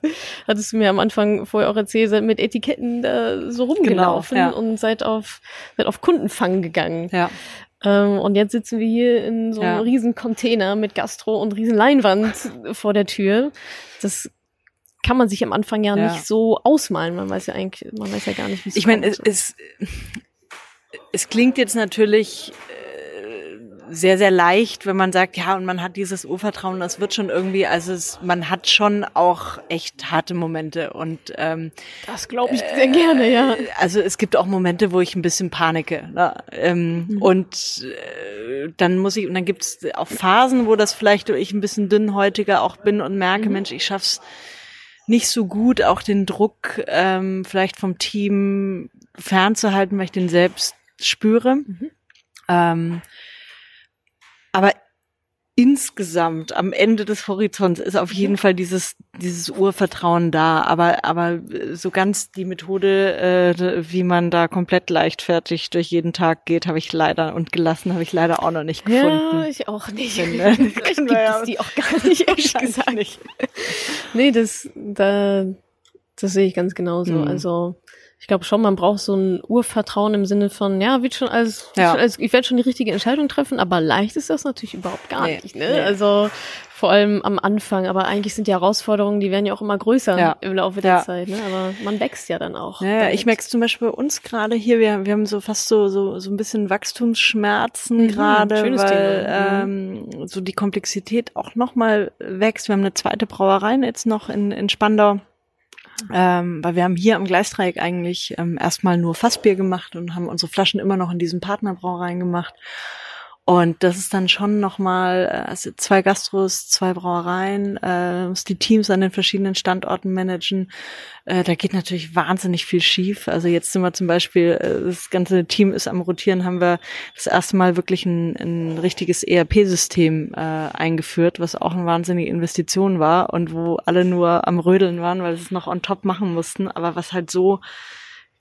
hattest du mir am Anfang vorher auch erzählt, seid mit Etiketten da so rumgelaufen genau, ja. und seid auf, seid auf Kundenfang gegangen. Ja. Ähm, und jetzt sitzen wir hier in so einem riesen Container mit Gastro und riesen Leinwand vor der Tür. Das kann man sich am Anfang ja, ja, nicht so ausmalen. Man weiß ja eigentlich, man weiß ja gar nicht, wie es Ich meine, es, es, es klingt jetzt natürlich äh, sehr, sehr leicht, wenn man sagt, ja, und man hat dieses Urvertrauen, das wird schon irgendwie, also es, man hat schon auch echt harte Momente und ähm, das glaube ich sehr äh, gerne, ja. Also es gibt auch Momente, wo ich ein bisschen panike. Ne? Ähm, mhm. Und äh, dann muss ich, und dann gibt es auch Phasen, wo das vielleicht ich ein bisschen dünnhäutiger auch bin und merke, mhm. Mensch, ich schaff's nicht so gut, auch den Druck ähm, vielleicht vom Team fernzuhalten, weil ich den selbst spüre. Mhm. Ähm, aber insgesamt am Ende des Horizonts ist auf jeden Fall dieses dieses Urvertrauen da, aber aber so ganz die Methode, äh, wie man da komplett leichtfertig durch jeden Tag geht, habe ich leider und gelassen habe ich leider auch noch nicht gefunden. Ja, ich auch nicht. Denn, äh, Vielleicht gibt ja, es die auch gar nicht, ehrlich gesagt. Nicht. nee, das da das sehe ich ganz genauso. Mhm. Also ich glaube schon, man braucht so ein Urvertrauen im Sinne von, ja, wird schon alles, ja. Schon alles ich werde schon die richtige Entscheidung treffen, aber leicht ist das natürlich überhaupt gar nee, nicht. Ne? Nee. Also vor allem am Anfang, aber eigentlich sind die Herausforderungen, die werden ja auch immer größer ja. im Laufe der ja. Zeit. Ne? Aber man wächst ja dann auch. Ja, ich merke es zum Beispiel bei uns gerade hier, wir, wir haben so fast so, so, so ein bisschen Wachstumsschmerzen mhm, gerade, weil mhm. ähm, so die Komplexität auch nochmal wächst. Wir haben eine zweite Brauerei jetzt noch in, in Spandau ähm, weil wir haben hier am Gleisdreieck eigentlich ähm, erstmal nur Fassbier gemacht und haben unsere Flaschen immer noch in diesen Partnerbrauereien gemacht. Und das ist dann schon nochmal, also zwei Gastros, zwei Brauereien, äh, muss die Teams an den verschiedenen Standorten managen. Äh, da geht natürlich wahnsinnig viel schief. Also jetzt sind wir zum Beispiel, äh, das ganze Team ist am Rotieren, haben wir das erste Mal wirklich ein, ein richtiges ERP-System äh, eingeführt, was auch eine wahnsinnige Investition war und wo alle nur am Rödeln waren, weil sie es noch on top machen mussten, aber was halt so,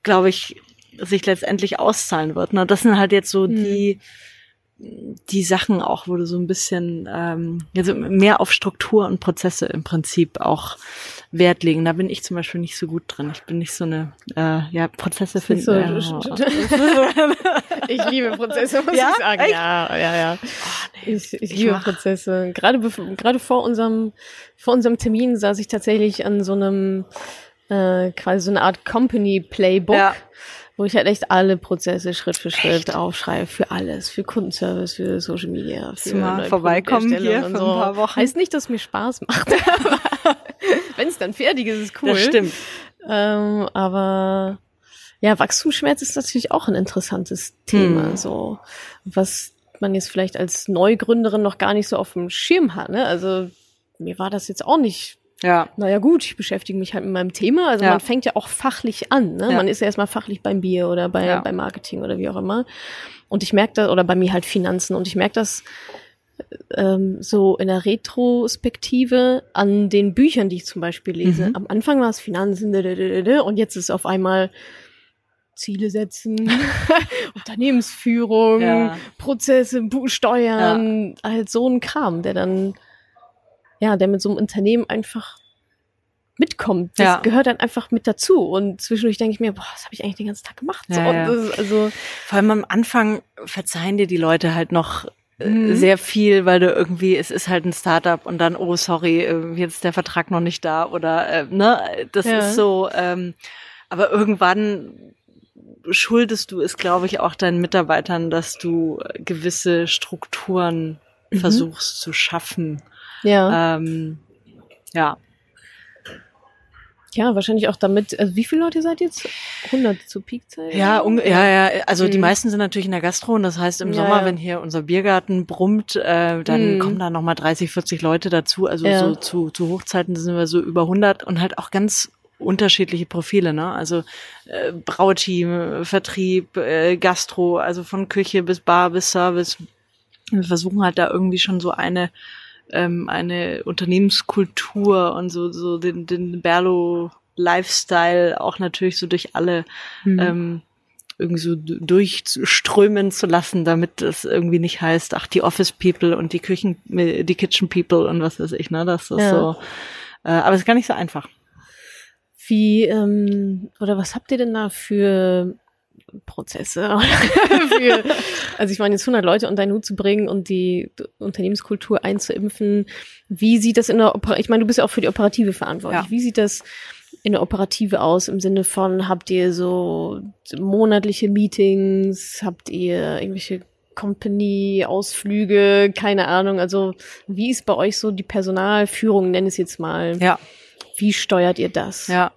glaube ich, sich letztendlich auszahlen wird. Ne? Das sind halt jetzt so mhm. die die Sachen auch, wo du so ein bisschen ähm, also mehr auf Struktur und Prozesse im Prinzip auch Wert legen. Da bin ich zum Beispiel nicht so gut drin. Ich bin nicht so eine, äh, ja, Prozesse finden. So, äh, ich liebe Prozesse, muss ja? ich sagen. Echt? Ja, ja, ja. Oh, nee. Ich, ich, ich liebe mach. Prozesse. Gerade, gerade vor unserem, vor unserem Termin saß ich tatsächlich an so einem, äh, quasi so eine Art Company Playbook. Ja wo ich halt echt alle Prozesse Schritt für Schritt echt? aufschreibe, für alles, für Kundenservice, für Social Media, für mal vorbeikommen hier für ein so. paar Wochen. Heißt nicht, dass mir Spaß macht. Wenn es dann fertig ist, ist cool. Das stimmt. Ähm, aber ja, Wachstumsschmerz ist natürlich auch ein interessantes Thema, hm. so was man jetzt vielleicht als Neugründerin noch gar nicht so auf dem Schirm hat. Ne? Also mir war das jetzt auch nicht ja. Naja gut, ich beschäftige mich halt mit meinem Thema. Also ja. man fängt ja auch fachlich an. Ne? Ja. Man ist ja erstmal fachlich beim Bier oder bei, ja. beim Marketing oder wie auch immer. Und ich merke das, oder bei mir halt Finanzen. Und ich merke das ähm, so in der Retrospektive an den Büchern, die ich zum Beispiel lese. Mhm. Am Anfang war es Finanzen und jetzt ist auf einmal Ziele setzen, Unternehmensführung, ja. Prozesse, Steuern, halt so ein Kram, der dann ja, der mit so einem Unternehmen einfach mitkommt. Das ja. gehört dann einfach mit dazu. Und zwischendurch denke ich mir, boah, das habe ich eigentlich den ganzen Tag gemacht. So, ja. Also Vor allem am Anfang verzeihen dir die Leute halt noch äh, mhm. sehr viel, weil du irgendwie, es ist halt ein Startup und dann, oh sorry, äh, jetzt ist der Vertrag noch nicht da oder äh, ne, das ja. ist so, ähm, aber irgendwann schuldest du es, glaube ich, auch deinen Mitarbeitern, dass du gewisse Strukturen mhm. versuchst zu schaffen. Ja. Ähm, ja. Ja, wahrscheinlich auch damit, also wie viele Leute seid ihr jetzt? 100 zur Peakzeit? Ja, ja, ja, also mhm. die meisten sind natürlich in der Gastro und das heißt im ja, Sommer, ja. wenn hier unser Biergarten brummt, äh, dann mhm. kommen da nochmal 30, 40 Leute dazu, also ja. so zu, zu Hochzeiten sind wir so über 100 und halt auch ganz unterschiedliche Profile, ne? Also äh, Brauteam, Vertrieb, äh, Gastro, also von Küche bis Bar bis Service. Wir versuchen halt da irgendwie schon so eine ähm, eine Unternehmenskultur und so, so den, den Berlo Lifestyle auch natürlich so durch alle mhm. ähm, irgendwie so durchströmen zu lassen, damit es irgendwie nicht heißt, ach, die Office People und die Küchen, die Kitchen People und was weiß ich, ne? Das ist ja. so. Äh, aber es ist gar nicht so einfach. Wie, ähm, oder was habt ihr denn da für Prozesse. für, also ich meine, jetzt 100 Leute unter deinen Hut zu bringen und die Unternehmenskultur einzuimpfen. Wie sieht das in der Operative, ich meine, du bist ja auch für die Operative verantwortlich. Ja. Wie sieht das in der Operative aus im Sinne von, habt ihr so monatliche Meetings, habt ihr irgendwelche Company-Ausflüge, keine Ahnung. Also wie ist bei euch so die Personalführung, nenn es jetzt mal? Ja. Wie steuert ihr das? Ja,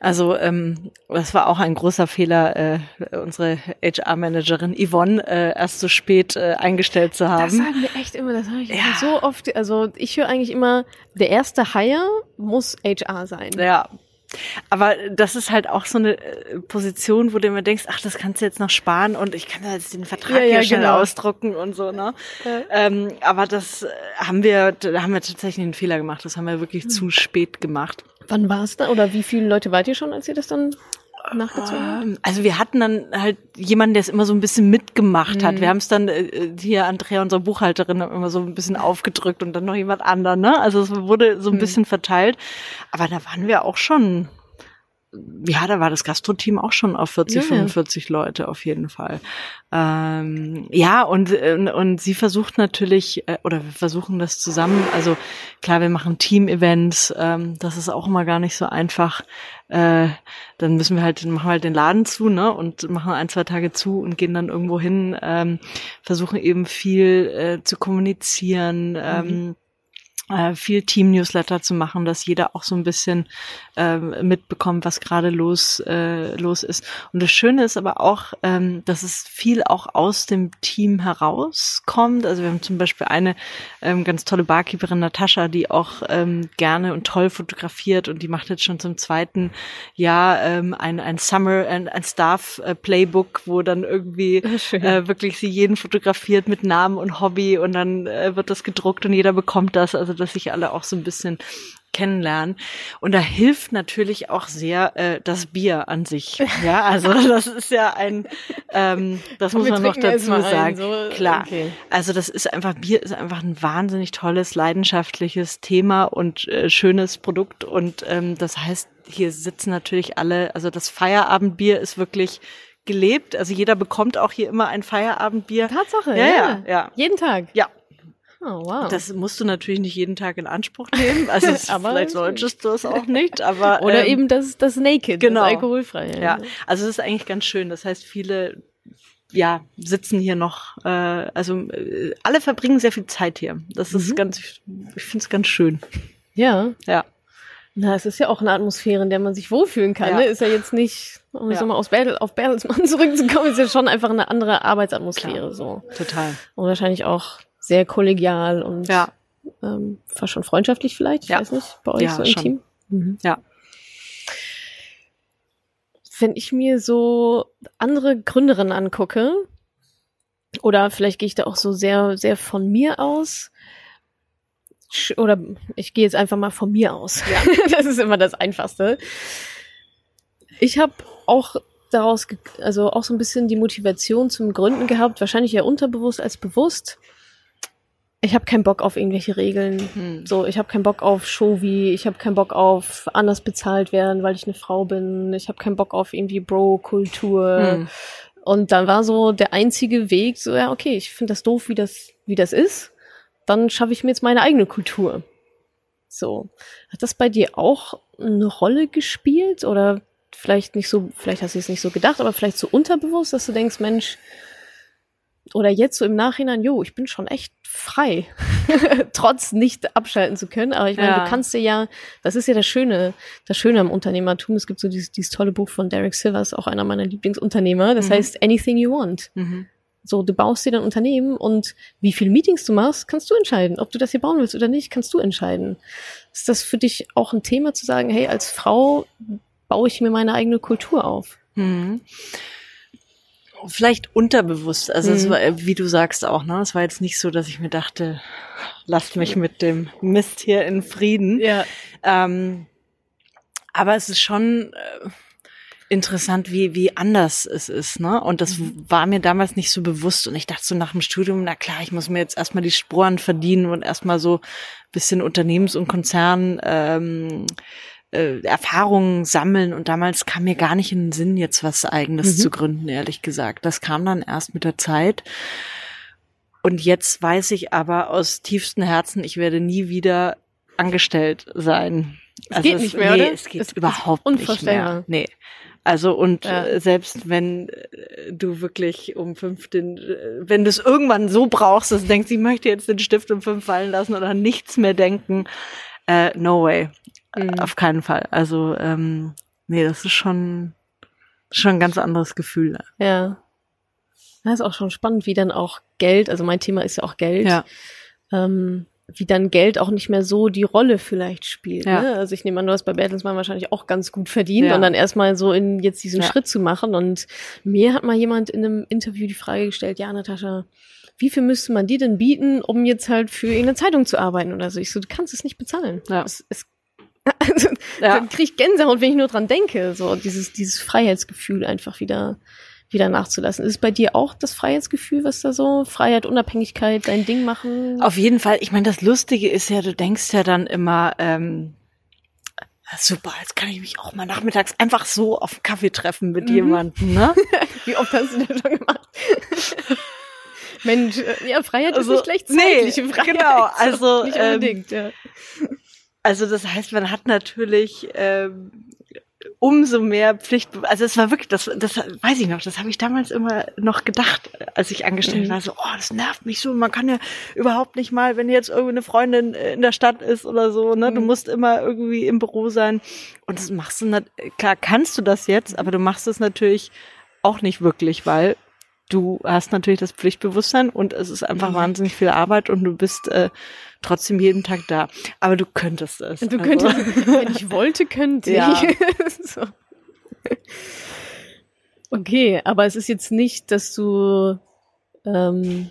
also ähm, das war auch ein großer Fehler, äh, unsere HR-Managerin Yvonne äh, erst so spät äh, eingestellt zu haben. Das sagen wir echt immer, das habe ich ja. so oft. Also ich höre eigentlich immer, der erste Hire muss HR sein. Ja, aber das ist halt auch so eine äh, Position, wo du immer denkst, ach, das kannst du jetzt noch sparen und ich kann da jetzt den Vertrag ja, ja, ja schnell genau. ausdrucken und so, ne? Ja. Ähm, aber das äh, haben wir, da haben wir tatsächlich einen Fehler gemacht. Das haben wir wirklich hm. zu spät gemacht. Wann war es da? Oder wie viele Leute wart ihr schon, als ihr das dann nachgezogen? Ähm, also wir hatten dann halt jemanden, der es immer so ein bisschen mitgemacht mhm. hat. Wir haben es dann äh, hier Andrea, unsere Buchhalterin, immer so ein bisschen aufgedrückt und dann noch jemand anderen. Ne? Also es wurde so ein mhm. bisschen verteilt. Aber da waren wir auch schon ja, da war das Gastro-Team auch schon auf 40, ja, 45 ja. Leute auf jeden Fall. Ähm, ja, und, und sie versucht natürlich, äh, oder wir versuchen das zusammen, also klar, wir machen Team-Events, ähm, das ist auch immer gar nicht so einfach. Äh, dann müssen wir halt, machen wir halt den Laden zu, ne, und machen ein, zwei Tage zu und gehen dann irgendwo hin, ähm, versuchen eben viel äh, zu kommunizieren, ähm, mhm äh, viel Team-Newsletter zu machen, dass jeder auch so ein bisschen ähm, mitbekommt, was gerade los äh, los ist. Und das Schöne ist aber auch, ähm, dass es viel auch aus dem Team herauskommt. Also wir haben zum Beispiel eine ähm, ganz tolle Barkeeperin Natascha, die auch ähm, gerne und toll fotografiert und die macht jetzt schon zum zweiten Jahr ähm, ein ein Summer ein, ein Staff äh, Playbook, wo dann irgendwie äh, wirklich sie jeden fotografiert mit Namen und Hobby und dann äh, wird das gedruckt und jeder bekommt das. Also dass sich alle auch so ein bisschen kennenlernen. Und da hilft natürlich auch sehr äh, das Bier an sich. Ja, also das ist ja ein, ähm, das muss man noch dazu sagen. Ein, so. Klar. Okay. Also das ist einfach, Bier ist einfach ein wahnsinnig tolles, leidenschaftliches Thema und äh, schönes Produkt. Und ähm, das heißt, hier sitzen natürlich alle, also das Feierabendbier ist wirklich gelebt. Also jeder bekommt auch hier immer ein Feierabendbier. Tatsache, ja, ja. ja. Jeden Tag. Ja, Oh, wow. Das musst du natürlich nicht jeden Tag in Anspruch nehmen. Also aber vielleicht solltest du es auch nicht, aber. Oder ähm, eben das, das Naked, genau. das alkoholfreie. Ja, also es ist eigentlich ganz schön. Das heißt, viele ja, sitzen hier noch, äh, also äh, alle verbringen sehr viel Zeit hier. Das ist mhm. ganz, ich, finde es ganz schön. Ja. Ja. Na, es ist ja auch eine Atmosphäre, in der man sich wohlfühlen kann. Ja. Ne? Ist ja jetzt nicht, um ja. mal aus Battle, auf Bertelsmann zurückzukommen, ist ja schon einfach eine andere Arbeitsatmosphäre. Klar. so. Total. Und wahrscheinlich auch sehr kollegial und ja. ähm, fast schon freundschaftlich vielleicht, ich ja. weiß nicht, bei euch ja, so im schon. Team. Mhm. Ja. Wenn ich mir so andere Gründerinnen angucke, oder vielleicht gehe ich da auch so sehr, sehr von mir aus, oder ich gehe jetzt einfach mal von mir aus. Ja. das ist immer das Einfachste. Ich habe auch daraus, also auch so ein bisschen die Motivation zum Gründen gehabt, wahrscheinlich eher unterbewusst als bewusst ich habe keinen Bock auf irgendwelche Regeln. Hm. So, ich habe keinen Bock auf Show wie, ich habe keinen Bock auf anders bezahlt werden, weil ich eine Frau bin. Ich habe keinen Bock auf irgendwie Bro-Kultur. Hm. Und dann war so der einzige Weg, so ja, okay, ich finde das doof, wie das, wie das ist. Dann schaffe ich mir jetzt meine eigene Kultur. So. Hat das bei dir auch eine Rolle gespielt? Oder vielleicht nicht so, vielleicht hast du es nicht so gedacht, aber vielleicht so unterbewusst, dass du denkst, Mensch, oder jetzt so im Nachhinein, jo, ich bin schon echt frei, trotz nicht abschalten zu können. Aber ich meine, ja. du kannst dir ja, das ist ja das Schöne, das Schöne am Unternehmertum. Es gibt so dieses, dieses tolle Buch von Derek Silvers, auch einer meiner Lieblingsunternehmer. Das mhm. heißt Anything You Want. Mhm. So, du baust dir dein Unternehmen und wie viele Meetings du machst, kannst du entscheiden. Ob du das hier bauen willst oder nicht, kannst du entscheiden. Ist das für dich auch ein Thema zu sagen, hey, als Frau baue ich mir meine eigene Kultur auf? Mhm vielleicht unterbewusst. Also mhm. war, wie du sagst auch, ne? Es war jetzt nicht so, dass ich mir dachte, lasst mich mit dem Mist hier in Frieden. Ja. Ähm, aber es ist schon äh, interessant, wie, wie anders es ist, ne? Und das mhm. war mir damals nicht so bewusst. Und ich dachte so nach dem Studium, na klar, ich muss mir jetzt erstmal die Sporen verdienen und erstmal so bisschen Unternehmens- und Konzern ähm, äh, Erfahrungen sammeln und damals kam mir gar nicht in den Sinn, jetzt was eigenes mhm. zu gründen, ehrlich gesagt. Das kam dann erst mit der Zeit. Und jetzt weiß ich aber aus tiefstem Herzen, ich werde nie wieder angestellt sein. Es also geht es, nicht mehr, nee, oder? es geht es überhaupt nicht mehr. Nee. Also und ja. äh, selbst wenn äh, du wirklich um fünf den, wenn du es irgendwann so brauchst, dass du denkst, ich möchte jetzt den Stift um fünf fallen lassen oder nichts mehr denken, äh, no way. Mhm. Auf keinen Fall. Also, ähm, nee, das ist schon, schon ein ganz anderes Gefühl. Ja. Das ist auch schon spannend, wie dann auch Geld, also mein Thema ist ja auch Geld, ja. ähm, wie dann Geld auch nicht mehr so die Rolle vielleicht spielt. Ja. Ne? Also ich nehme an, du hast bei Bertelsmann wahrscheinlich auch ganz gut verdient ja. und dann erstmal so in jetzt diesen ja. Schritt zu machen. Und mir hat mal jemand in einem Interview die Frage gestellt, ja, Natascha, wie viel müsste man dir denn bieten, um jetzt halt für irgendeine Zeitung zu arbeiten oder so? Ich so, du kannst es nicht bezahlen. Ja. Es, es also, ja. Dann kriege ich Gänsehaut, wenn ich nur dran denke, so dieses, dieses Freiheitsgefühl einfach wieder, wieder nachzulassen. Ist es bei dir auch das Freiheitsgefühl, was da so, Freiheit, Unabhängigkeit, dein Ding machen? Auf jeden Fall. Ich meine, das Lustige ist ja, du denkst ja dann immer, ähm, super, jetzt kann ich mich auch mal nachmittags einfach so auf Kaffee treffen mit mhm. jemandem, ne? Wie oft hast du das schon gemacht? Mensch, äh, ja, Freiheit also, ist nicht gleich zeitliche nee, Freiheit. Genau, also nicht unbedingt, ähm, ja. Also das heißt, man hat natürlich ähm, umso mehr Pflicht. Also es war wirklich, das, das weiß ich noch, das habe ich damals immer noch gedacht, als ich angestellt mhm. war. So, oh, das nervt mich so. Man kann ja überhaupt nicht mal, wenn jetzt irgendwie eine Freundin in der Stadt ist oder so, ne, mhm. du musst immer irgendwie im Büro sein. Und das machst du, klar kannst du das jetzt, aber du machst es natürlich auch nicht wirklich, weil du hast natürlich das Pflichtbewusstsein und es ist einfach mhm. wahnsinnig viel Arbeit und du bist äh, trotzdem jeden Tag da. Aber du könntest es. Du also. könntest, wenn ich wollte, könnte ja. ich. so. Okay, aber es ist jetzt nicht, dass du, ähm,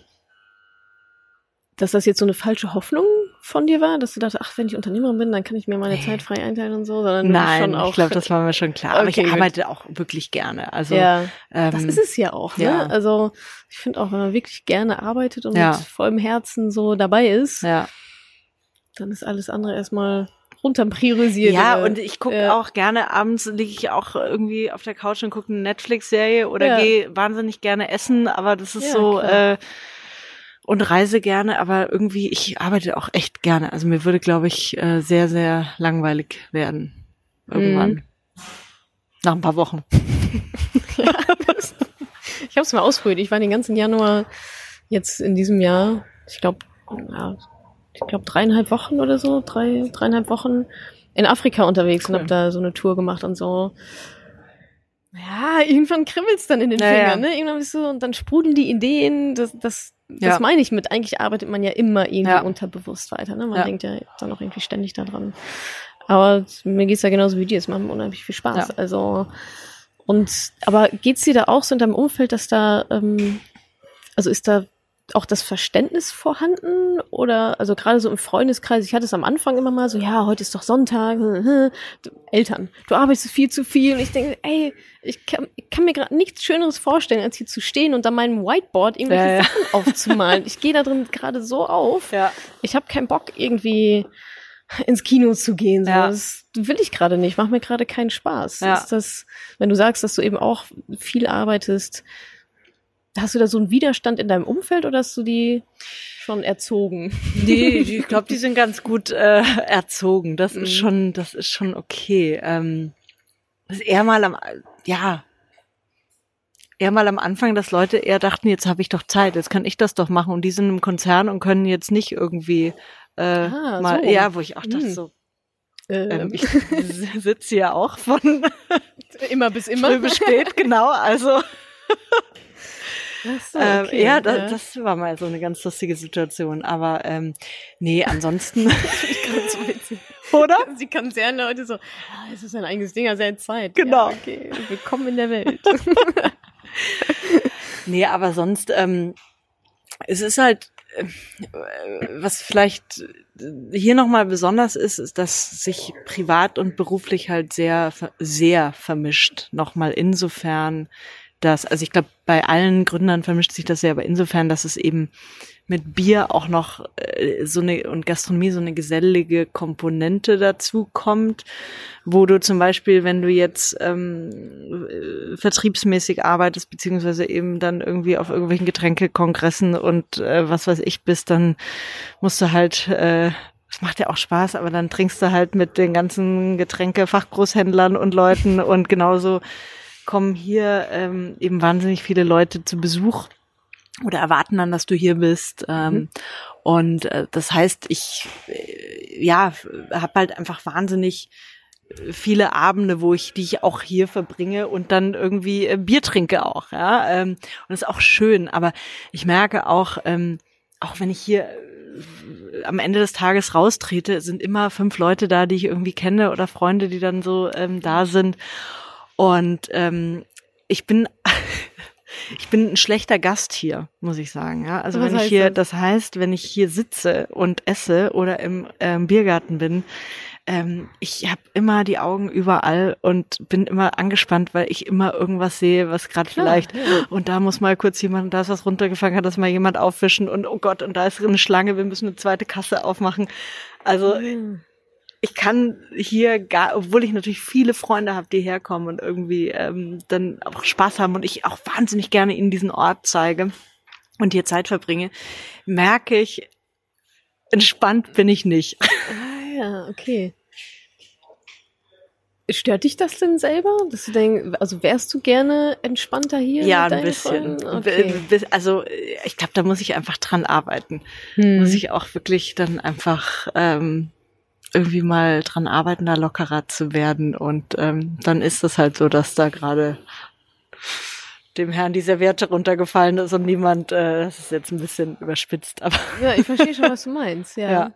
dass das jetzt so eine falsche Hoffnung von dir war, dass du dachtest, ach, wenn ich Unternehmerin bin, dann kann ich mir meine. Zeit frei einteilen und so, sondern Nein, schon auch, ich glaube, das war mir schon klar. Okay, aber ich gut. arbeite auch wirklich gerne. Also ja, ähm, das ist es ja auch. Ne? Ja. Also ich finde auch, wenn man wirklich gerne arbeitet und ja. mit vollem Herzen so dabei ist, ja. Dann ist alles andere erstmal runter priorisiert. Ja, und ich gucke ja. auch gerne abends, liege ich auch irgendwie auf der Couch und gucke eine Netflix-Serie oder ja. gehe wahnsinnig gerne essen, aber das ist ja, so äh, und reise gerne, aber irgendwie, ich arbeite auch echt gerne. Also mir würde, glaube ich, äh, sehr, sehr langweilig werden. Irgendwann. Mhm. Nach ein paar Wochen. ja, ich habe es mal ausprobiert. Ich war den ganzen Januar jetzt in diesem Jahr, ich glaube, ja, ich glaube, dreieinhalb Wochen oder so, drei, dreieinhalb Wochen in Afrika unterwegs cool. und habe da so eine Tour gemacht und so. Ja, irgendwann kribbelt's dann in den Fingern, ja. ne? Irgendwann bist du, und dann sprudeln die Ideen, das, das, das ja. meine ich mit. Eigentlich arbeitet man ja immer irgendwie ja. unterbewusst weiter, ne? Man denkt ja dann auch irgendwie ständig daran. Aber mir geht's ja genauso wie dir, es macht mir unheimlich viel Spaß. Also, und, aber geht's dir da auch so in deinem Umfeld, dass da, ähm, also ist da auch das Verständnis vorhanden? Oder, also gerade so im Freundeskreis, ich hatte es am Anfang immer mal so, ja, heute ist doch Sonntag, Eltern, du arbeitest viel zu viel. Und ich denke, ey, ich kann, ich kann mir gerade nichts Schöneres vorstellen, als hier zu stehen und an meinem Whiteboard irgendwelche ja, ja. Sachen aufzumalen. Ich gehe da drin gerade so auf. Ja. Ich habe keinen Bock, irgendwie ins Kino zu gehen. So. Ja. Das will ich gerade nicht, macht mir gerade keinen Spaß. Ja. Ist das, wenn du sagst, dass du eben auch viel arbeitest, Hast du da so einen Widerstand in deinem Umfeld oder hast du die schon erzogen? Nee, ich glaube, die sind ganz gut äh, erzogen. Das mhm. ist schon, das ist schon okay. Ähm, das ist eher mal am, ja, eher mal am Anfang, dass Leute eher dachten, jetzt habe ich doch Zeit, jetzt kann ich das doch machen. Und die sind im Konzern und können jetzt nicht irgendwie äh, ah, mal, so. ja, wo ich auch dachte, mhm. so, ähm, ähm ich sitze ja auch von immer bis immer. Früh bis spät, genau. Also so, ähm, okay, ähm, ja, das, ja, das war mal so eine ganz lustige Situation. Aber ähm, nee, ansonsten. so. Oder? Sie kann sehr Leute so, ah, es ist ein eigenes Ding, also Zeit. Genau. Ja, okay, willkommen in der Welt. nee, aber sonst, ähm, es ist halt, äh, was vielleicht hier nochmal besonders ist, ist, dass sich privat und beruflich halt sehr, sehr vermischt. Nochmal insofern, dass, also ich glaube, bei allen Gründern vermischt sich das sehr, aber insofern, dass es eben mit Bier auch noch äh, so eine und Gastronomie so eine gesellige Komponente dazu kommt, wo du zum Beispiel, wenn du jetzt ähm, äh, vertriebsmäßig arbeitest, beziehungsweise eben dann irgendwie auf irgendwelchen Getränkekongressen und äh, was weiß ich bist, dann musst du halt äh, das macht ja auch Spaß, aber dann trinkst du halt mit den ganzen Getränke-Fachgroßhändlern und Leuten und genauso kommen hier ähm, eben wahnsinnig viele Leute zu Besuch oder erwarten dann, dass du hier bist. Ähm, mhm. Und äh, das heißt, ich äh, ja habe halt einfach wahnsinnig viele Abende, wo ich die ich auch hier verbringe und dann irgendwie äh, Bier trinke auch, ja. Ähm, und das ist auch schön. Aber ich merke auch, ähm, auch wenn ich hier äh, am Ende des Tages raustrete, sind immer fünf Leute da, die ich irgendwie kenne oder Freunde, die dann so ähm, da sind. Und ähm, ich bin ich bin ein schlechter Gast hier, muss ich sagen. Ja, also Was wenn ich hier, das? das? heißt, wenn ich hier sitze und esse oder im ähm, Biergarten bin, ähm, ich habe immer die Augen überall und bin immer angespannt, weil ich immer irgendwas sehe, was gerade vielleicht und da muss mal kurz jemand, da ist was runtergefangen, hat das mal jemand aufwischen und oh Gott und da ist eine Schlange, wir müssen eine zweite Kasse aufmachen. Also mhm ich kann hier gar, obwohl ich natürlich viele Freunde habe, die herkommen und irgendwie ähm, dann auch Spaß haben und ich auch wahnsinnig gerne ihnen diesen Ort zeige und hier Zeit verbringe, merke ich, entspannt bin ich nicht. Ah ja, okay. Stört dich das denn selber? Dass du denkst, also wärst du gerne entspannter hier? Ja, ein bisschen. Okay. Also ich glaube, da muss ich einfach dran arbeiten. Hm. Muss ich auch wirklich dann einfach ähm, irgendwie mal dran arbeiten, da lockerer zu werden. Und ähm, dann ist es halt so, dass da gerade dem Herrn die Serviette runtergefallen ist und niemand, äh, das ist jetzt ein bisschen überspitzt, aber. Ja, ich verstehe schon, was du meinst, ja. Ja,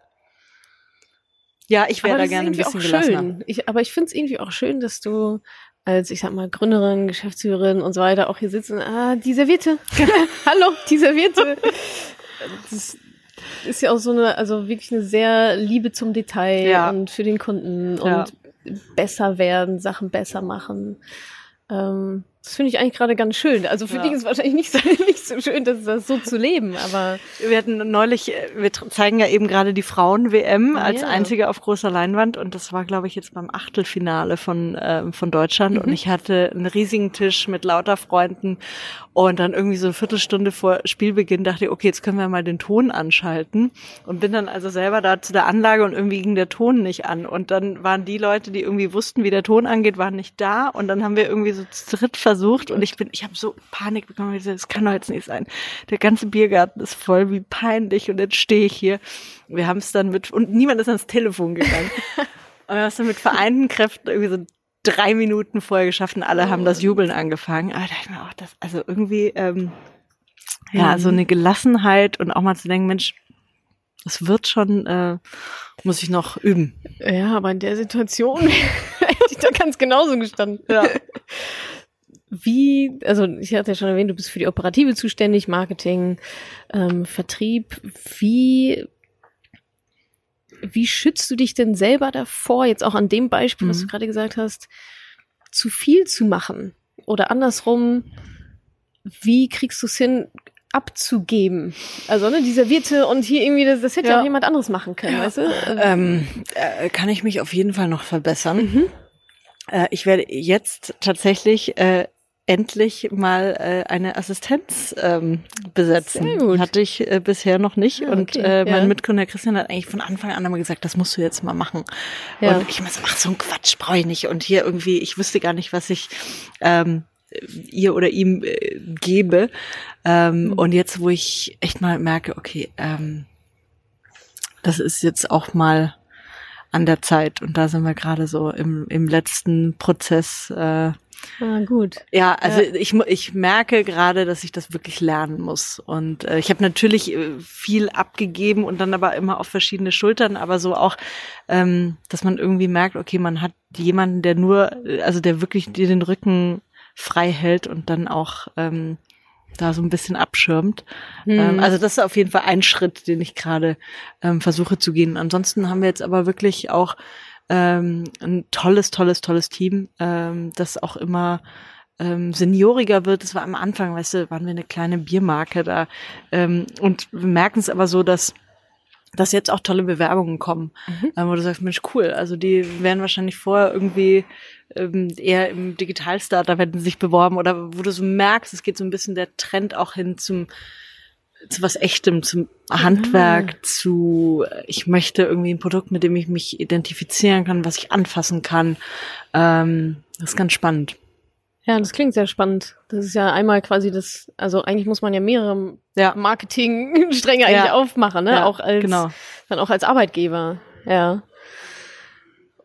ja ich wäre da gerne ein bisschen gelassener. Ich, aber ich finde es irgendwie auch schön, dass du als, ich sag mal, Gründerin, Geschäftsführerin und so weiter auch hier sitzen. Ah, die Serviette. Hallo, die Serviette. Das, ist ja auch so eine, also wirklich eine sehr Liebe zum Detail ja. und für den Kunden und ja. besser werden, Sachen besser machen. Ähm, das finde ich eigentlich gerade ganz schön. Also für ja. die ist es wahrscheinlich nicht so, nicht so schön, das, das so zu leben, aber. Wir hatten neulich, äh, wir zeigen ja eben gerade die Frauen-WM ah, als ja. einzige auf großer Leinwand und das war, glaube ich, jetzt beim Achtelfinale von, äh, von Deutschland mhm. und ich hatte einen riesigen Tisch mit lauter Freunden und dann irgendwie so eine Viertelstunde vor Spielbeginn dachte ich, okay, jetzt können wir mal den Ton anschalten und bin dann also selber da zu der Anlage und irgendwie ging der Ton nicht an. Und dann waren die Leute, die irgendwie wussten, wie der Ton angeht, waren nicht da. Und dann haben wir irgendwie so zu dritt versucht und ich bin, ich habe so Panik bekommen. Das kann doch jetzt nicht sein. Der ganze Biergarten ist voll, wie peinlich. Und jetzt stehe ich hier. Wir haben es dann mit, und niemand ist ans Telefon gegangen. Und wir haben es dann mit vereinten Kräften irgendwie so drei Minuten vorher geschafft und alle haben das Jubeln angefangen. Aber da dachte ich mir auch, das, also irgendwie, ähm, ja, so eine Gelassenheit und auch mal zu denken, Mensch, das wird schon, äh, muss ich noch üben. Ja, aber in der Situation hätte ich da ganz genauso gestanden. Ja. Wie, also ich hatte ja schon erwähnt, du bist für die Operative zuständig, Marketing, ähm, Vertrieb. Wie wie schützt du dich denn selber davor, jetzt auch an dem Beispiel, mhm. was du mhm. gerade gesagt hast, zu viel zu machen? Oder andersrum, wie kriegst du es hin, abzugeben. Also ne, die Serviette und hier irgendwie, das, das hätte ja. ja auch jemand anderes machen können, weißt du? Ähm, äh, kann ich mich auf jeden Fall noch verbessern. Mhm. Äh, ich werde jetzt tatsächlich äh, endlich mal äh, eine Assistenz ähm, besetzen. Sehr gut. Hatte ich äh, bisher noch nicht. Ja, und okay, äh, mein ja. Mitgründer Christian hat eigentlich von Anfang an immer gesagt, das musst du jetzt mal machen. Ja. Und ich immer so, ach, so ein Quatsch brauche ich nicht. Und hier irgendwie, ich wüsste gar nicht, was ich ähm, ihr oder ihm äh, gebe. Ähm, mhm. Und jetzt, wo ich echt mal merke, okay, ähm, das ist jetzt auch mal an der Zeit. Und da sind wir gerade so im, im letzten Prozess. Äh, Ah, gut. Ja, also ja. ich ich merke gerade, dass ich das wirklich lernen muss und äh, ich habe natürlich äh, viel abgegeben und dann aber immer auf verschiedene Schultern, aber so auch, ähm, dass man irgendwie merkt, okay, man hat jemanden, der nur, also der wirklich dir den Rücken frei hält und dann auch ähm, da so ein bisschen abschirmt. Mhm. Also das ist auf jeden Fall ein Schritt, den ich gerade ähm, versuche zu gehen. Ansonsten haben wir jetzt aber wirklich auch ähm, ein tolles, tolles, tolles Team, ähm, das auch immer ähm, senioriger wird. Das war am Anfang, weißt du, waren wir eine kleine Biermarke da. Ähm, und wir merken es aber so, dass dass jetzt auch tolle Bewerbungen kommen, mhm. ähm, wo du sagst, Mensch, cool, also die werden wahrscheinlich vorher irgendwie ähm, eher im Digital-Startup hätten sich beworben oder wo du so merkst, es geht so ein bisschen der Trend auch hin zum zu was Echtem, zum Handwerk, mhm. zu ich möchte irgendwie ein Produkt, mit dem ich mich identifizieren kann, was ich anfassen kann. Ähm, das ist ganz spannend. Ja, das klingt sehr spannend. Das ist ja einmal quasi das, also eigentlich muss man ja mehrere ja. Marketingstränge eigentlich ja. aufmachen, ne? Ja, auch als genau. dann auch als Arbeitgeber. Ja.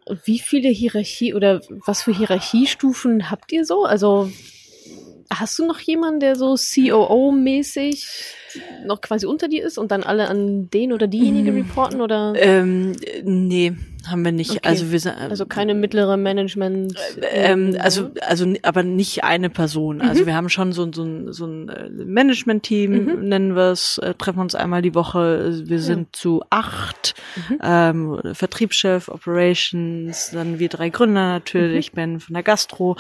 Und wie viele Hierarchie oder was für Hierarchiestufen habt ihr so? Also hast du noch jemanden, der so COO-mäßig noch quasi unter dir ist und dann alle an den oder diejenige mm. reporten oder? Ähm, nee, haben wir nicht. Okay. Also wir sind, also keine mittlere Management. Äh, ähm, also also aber nicht eine Person. Mhm. Also wir haben schon so, so ein so ein äh, Management-Team mhm. nennen wir es. Äh, treffen uns einmal die Woche. Wir sind ja. zu acht. Mhm. Ähm, Vertriebschef, Operations, dann wir drei Gründer natürlich. Mhm. Ben von der Gastro,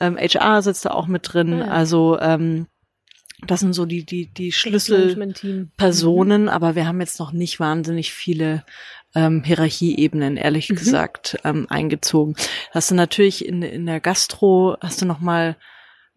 ähm, HR sitzt da auch mit drin. Ah, ja. Also ähm, das sind so die, die, die Schlüsselpersonen, mhm. aber wir haben jetzt noch nicht wahnsinnig viele ähm, Hierarchieebenen, ehrlich mhm. gesagt, ähm, eingezogen. Hast du natürlich in, in der Gastro, hast du noch mal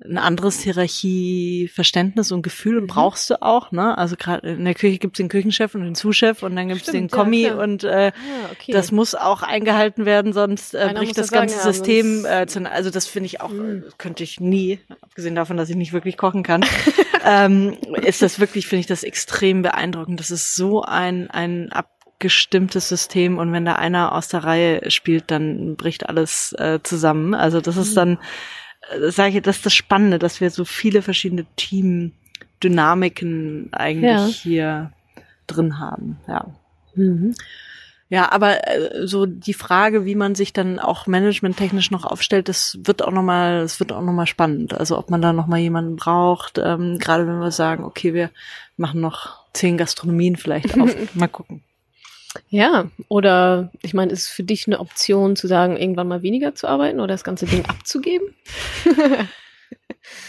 ein anderes Hierarchieverständnis und Gefühl mhm. brauchst du auch, ne? Also gerade in der Küche gibt's den Küchenchef und den Zuschef und dann gibt's Stimmt, den Kommi ja, und äh, ah, okay. das muss auch eingehalten werden, sonst äh, bricht das, das ganze sagen, System äh, zu, also das finde ich auch, mhm. könnte ich nie, abgesehen davon, dass ich nicht wirklich kochen kann, ähm, ist das wirklich, finde ich das extrem beeindruckend. Das ist so ein, ein abgestimmtes System und wenn da einer aus der Reihe spielt, dann bricht alles äh, zusammen. Also das ist mhm. dann sage ich, das ist das Spannende, dass wir so viele verschiedene Teamdynamiken eigentlich ja. hier drin haben. Ja. Mhm. Ja, aber äh, so die Frage, wie man sich dann auch managementtechnisch noch aufstellt, das wird auch nochmal, das wird auch nochmal spannend. Also ob man da nochmal jemanden braucht, ähm, gerade wenn wir sagen, okay, wir machen noch zehn Gastronomien vielleicht auf. mal gucken. Ja, oder ich meine, ist es für dich eine Option zu sagen, irgendwann mal weniger zu arbeiten oder das ganze Ding abzugeben?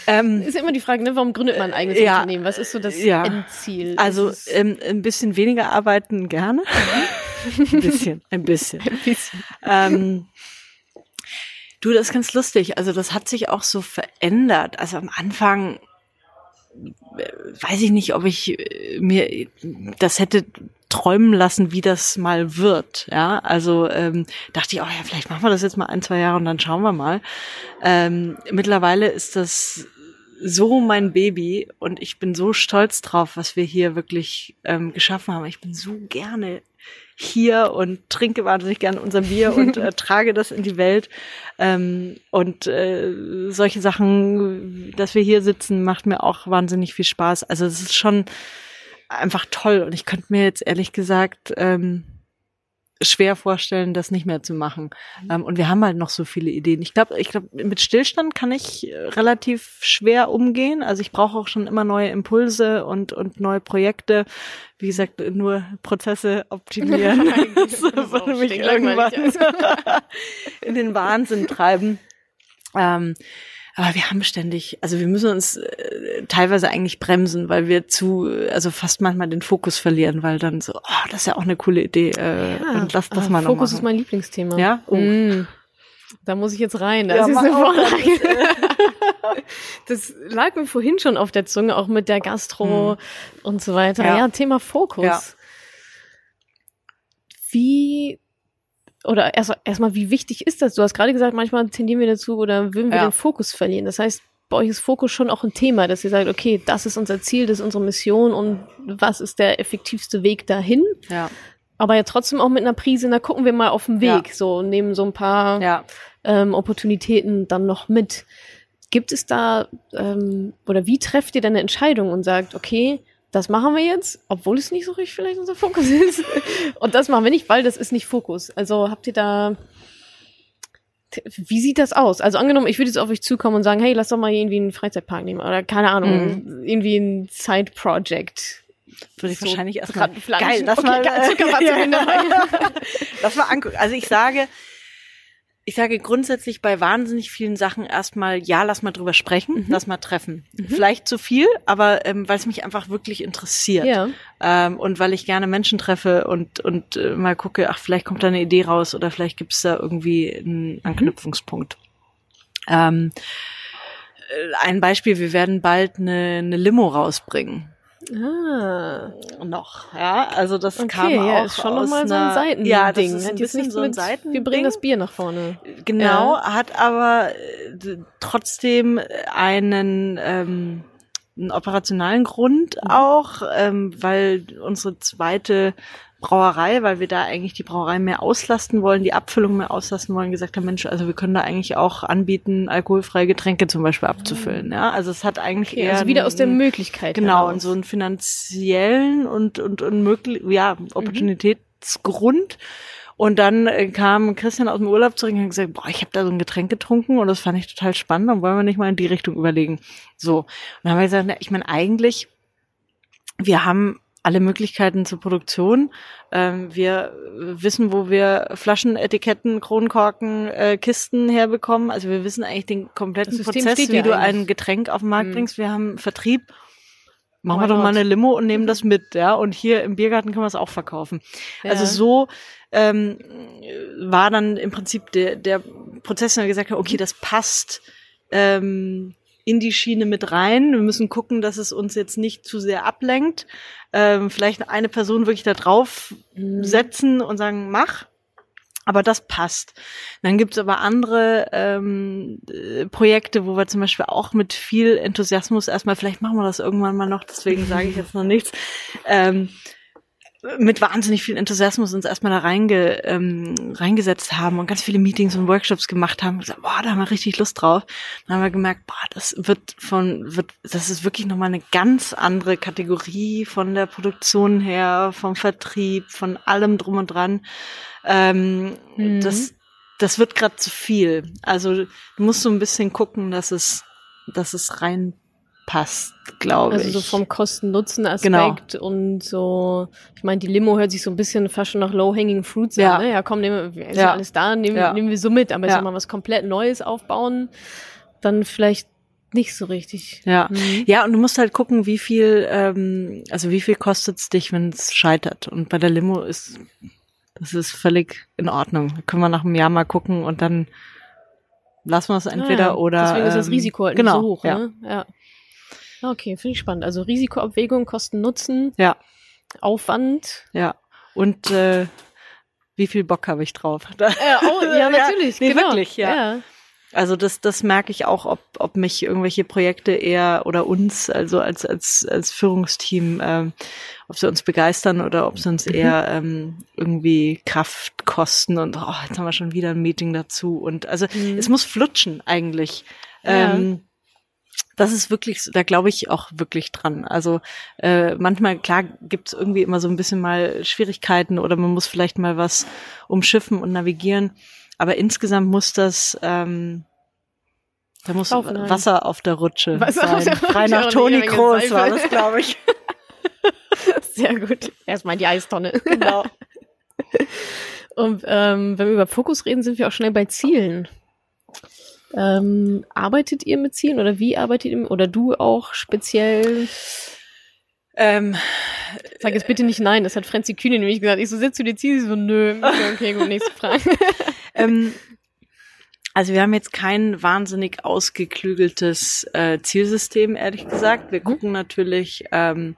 Ähm, ist immer die Frage, ne, warum gründet man ein eigenes ja, Unternehmen? Was ist so das ja. Endziel? Also ähm, ein bisschen weniger arbeiten gerne. ein bisschen, ein bisschen. Ein bisschen. Ähm, du, das ist ganz lustig. Also das hat sich auch so verändert. Also am Anfang äh, weiß ich nicht, ob ich äh, mir das hätte träumen lassen, wie das mal wird. Ja, also ähm, dachte ich, oh ja, vielleicht machen wir das jetzt mal ein, zwei Jahre und dann schauen wir mal. Ähm, mittlerweile ist das so mein Baby und ich bin so stolz drauf, was wir hier wirklich ähm, geschaffen haben. Ich bin so gerne hier und trinke wahnsinnig gerne unser Bier und äh, trage das in die Welt. Ähm, und äh, solche Sachen, dass wir hier sitzen, macht mir auch wahnsinnig viel Spaß. Also es ist schon einfach toll und ich könnte mir jetzt ehrlich gesagt ähm, schwer vorstellen, das nicht mehr zu machen. Mhm. Ähm, und wir haben halt noch so viele Ideen. Ich glaube, ich glaube, mit Stillstand kann ich äh, relativ schwer umgehen. Also ich brauche auch schon immer neue Impulse und und neue Projekte. Wie gesagt, nur Prozesse optimieren. das würde mich irgendwann in den Wahnsinn treiben. Ähm, aber wir haben ständig, also wir müssen uns äh, teilweise eigentlich bremsen, weil wir zu, also fast manchmal den Fokus verlieren, weil dann so, oh, das ist ja auch eine coole Idee. Äh, ja, und lass das mal noch Fokus machen. ist mein Lieblingsthema. Ja? Oh. Mm. Da muss ich jetzt rein. Das ja, ist eine Vorlage. das lag mir vorhin schon auf der Zunge, auch mit der Gastro hm. und so weiter. Ja, ja Thema Fokus. Ja. Wie oder erst erstmal, wie wichtig ist das? Du hast gerade gesagt, manchmal tendieren wir dazu oder würden wir ja. den Fokus verlieren. Das heißt, bei euch ist Fokus schon auch ein Thema, dass ihr sagt, okay, das ist unser Ziel, das ist unsere Mission und was ist der effektivste Weg dahin? Ja. Aber ja trotzdem auch mit einer Prise, da gucken wir mal auf den Weg, ja. so nehmen so ein paar ja. ähm, Opportunitäten dann noch mit. Gibt es da ähm, oder wie trefft ihr dann eine Entscheidung und sagt, okay, das machen wir jetzt, obwohl es nicht so richtig vielleicht unser Fokus ist. Und das machen wir nicht, weil das ist nicht Fokus. Also habt ihr da, wie sieht das aus? Also angenommen, ich würde jetzt auf euch zukommen und sagen, hey, lass doch mal irgendwie einen Freizeitpark nehmen oder keine Ahnung, mhm. irgendwie ein Side-Project. Würde ich so wahrscheinlich erstmal geil, lass okay, mal, geil, ja. lass mal angucken. Also ich sage, ich sage grundsätzlich bei wahnsinnig vielen Sachen erstmal, ja, lass mal drüber sprechen, mhm. lass mal treffen. Mhm. Vielleicht zu viel, aber ähm, weil es mich einfach wirklich interessiert. Ja. Ähm, und weil ich gerne Menschen treffe und, und äh, mal gucke, ach, vielleicht kommt da eine Idee raus oder vielleicht gibt es da irgendwie einen mhm. Anknüpfungspunkt. Mhm. Ähm, äh, ein Beispiel, wir werden bald eine, eine Limo rausbringen. Ah. Noch, ja. Also das okay, kam ja, auch ist schon aus nochmal so ein Seitending. Ja, das ist ein bisschen so ein Seitending. Wir bringen das Bier nach vorne. Genau, ja. hat aber äh, trotzdem einen ähm, einen operationalen Grund mhm. auch, ähm, weil unsere zweite Brauerei, weil wir da eigentlich die Brauerei mehr auslasten wollen, die Abfüllung mehr auslasten wollen, gesagt haben, Mensch, also wir können da eigentlich auch anbieten, alkoholfreie Getränke zum Beispiel abzufüllen. Ja, also es hat eigentlich okay, eher also wieder einen, aus der Möglichkeit genau und so einen finanziellen und und, und möglich ja Opportunitätsgrund. Und dann äh, kam Christian aus dem Urlaub zurück und hat gesagt, boah, ich habe da so ein Getränk getrunken und das fand ich total spannend, dann wollen wir nicht mal in die Richtung überlegen. So. Und dann haben wir gesagt, na, ich meine, eigentlich, wir haben alle Möglichkeiten zur Produktion. Ähm, wir wissen, wo wir Flaschen, Etiketten, Kronkorken, äh, Kisten herbekommen. Also wir wissen eigentlich den kompletten Prozess, wie du ein Getränk auf den Markt mhm. bringst. Wir haben Vertrieb. Machen oh wir doch mal eine Limo und nehmen das mit, ja. Und hier im Biergarten können wir es auch verkaufen. Ja. Also so ähm, war dann im Prinzip der, der Prozess, der gesagt hat, okay, das passt. Ähm, in die Schiene mit rein. Wir müssen gucken, dass es uns jetzt nicht zu sehr ablenkt. Ähm, vielleicht eine Person wirklich da drauf mhm. setzen und sagen, mach. Aber das passt. Dann gibt's aber andere ähm, äh, Projekte, wo wir zum Beispiel auch mit viel Enthusiasmus erstmal, vielleicht machen wir das irgendwann mal noch, deswegen sage ich jetzt noch nichts, ähm, mit wahnsinnig viel Enthusiasmus uns erstmal da reinge, ähm, reingesetzt haben und ganz viele Meetings und Workshops gemacht haben. Und gesagt, boah, da haben wir richtig Lust drauf. Dann haben wir gemerkt, boah, das wird von, wird, das ist wirklich nochmal eine ganz andere Kategorie von der Produktion her, vom Vertrieb, von allem drum und dran. Ähm, mhm. Das, das wird gerade zu viel. Also du musst so ein bisschen gucken, dass es, dass es rein passt, glaube ich. Also so vom Kosten-Nutzen-Aspekt genau. und so, ich meine, die Limo hört sich so ein bisschen fast schon nach Low-Hanging Fruits ja. an, ne? Ja, komm, nehmen wir, ist ja. alles da, nehmen, ja. nehmen wir so mit, aber ja. jetzt mal was komplett Neues aufbauen, dann vielleicht nicht so richtig. Ja, mhm. ja, und du musst halt gucken, wie viel, ähm, also wie viel kostet's dich, wenn es scheitert. Und bei der Limo ist, das ist völlig in Ordnung. Da können wir nach einem Jahr mal gucken und dann lassen wir es entweder ah, ja. oder. Deswegen ist das Risiko halt genau, nicht so hoch, ja. ne? Ja. Okay, finde ich spannend. Also Risikoabwägung, Kosten, Nutzen. Ja. Aufwand. Ja. Und äh, wie viel Bock habe ich drauf? Äh, oh, ja, natürlich. ja, nee, genau. wirklich, ja. ja. Also das, das merke ich auch, ob, ob mich irgendwelche Projekte eher oder uns, also als, als, als Führungsteam, ähm, ob sie uns begeistern oder ob sie uns mhm. eher ähm, irgendwie Kraft kosten und oh, jetzt haben wir schon wieder ein Meeting dazu. Und also mhm. es muss flutschen eigentlich. Ja. Ähm, das ist wirklich, da glaube ich auch wirklich dran. Also äh, manchmal, klar, gibt es irgendwie immer so ein bisschen mal Schwierigkeiten oder man muss vielleicht mal was umschiffen und navigieren. Aber insgesamt muss das, ähm, da muss Laufen, Wasser auf der Rutsche Wasser sein. Frei nach Toni Kroos war das, glaube ich. Sehr gut. Erstmal die Eistonne. Genau. Und ähm, wenn wir über Fokus reden, sind wir auch schnell bei Zielen. Ähm, arbeitet ihr mit Zielen oder wie arbeitet ihr oder du auch speziell? Ähm, Sag jetzt bitte nicht nein, das hat Franzi Kühne nämlich gesagt. Ich so, setzt du die Ziele? So, nö. Okay, okay gut, nächste Frage. ähm, also wir haben jetzt kein wahnsinnig ausgeklügeltes äh, Zielsystem, ehrlich gesagt. Wir mhm. gucken natürlich, ähm,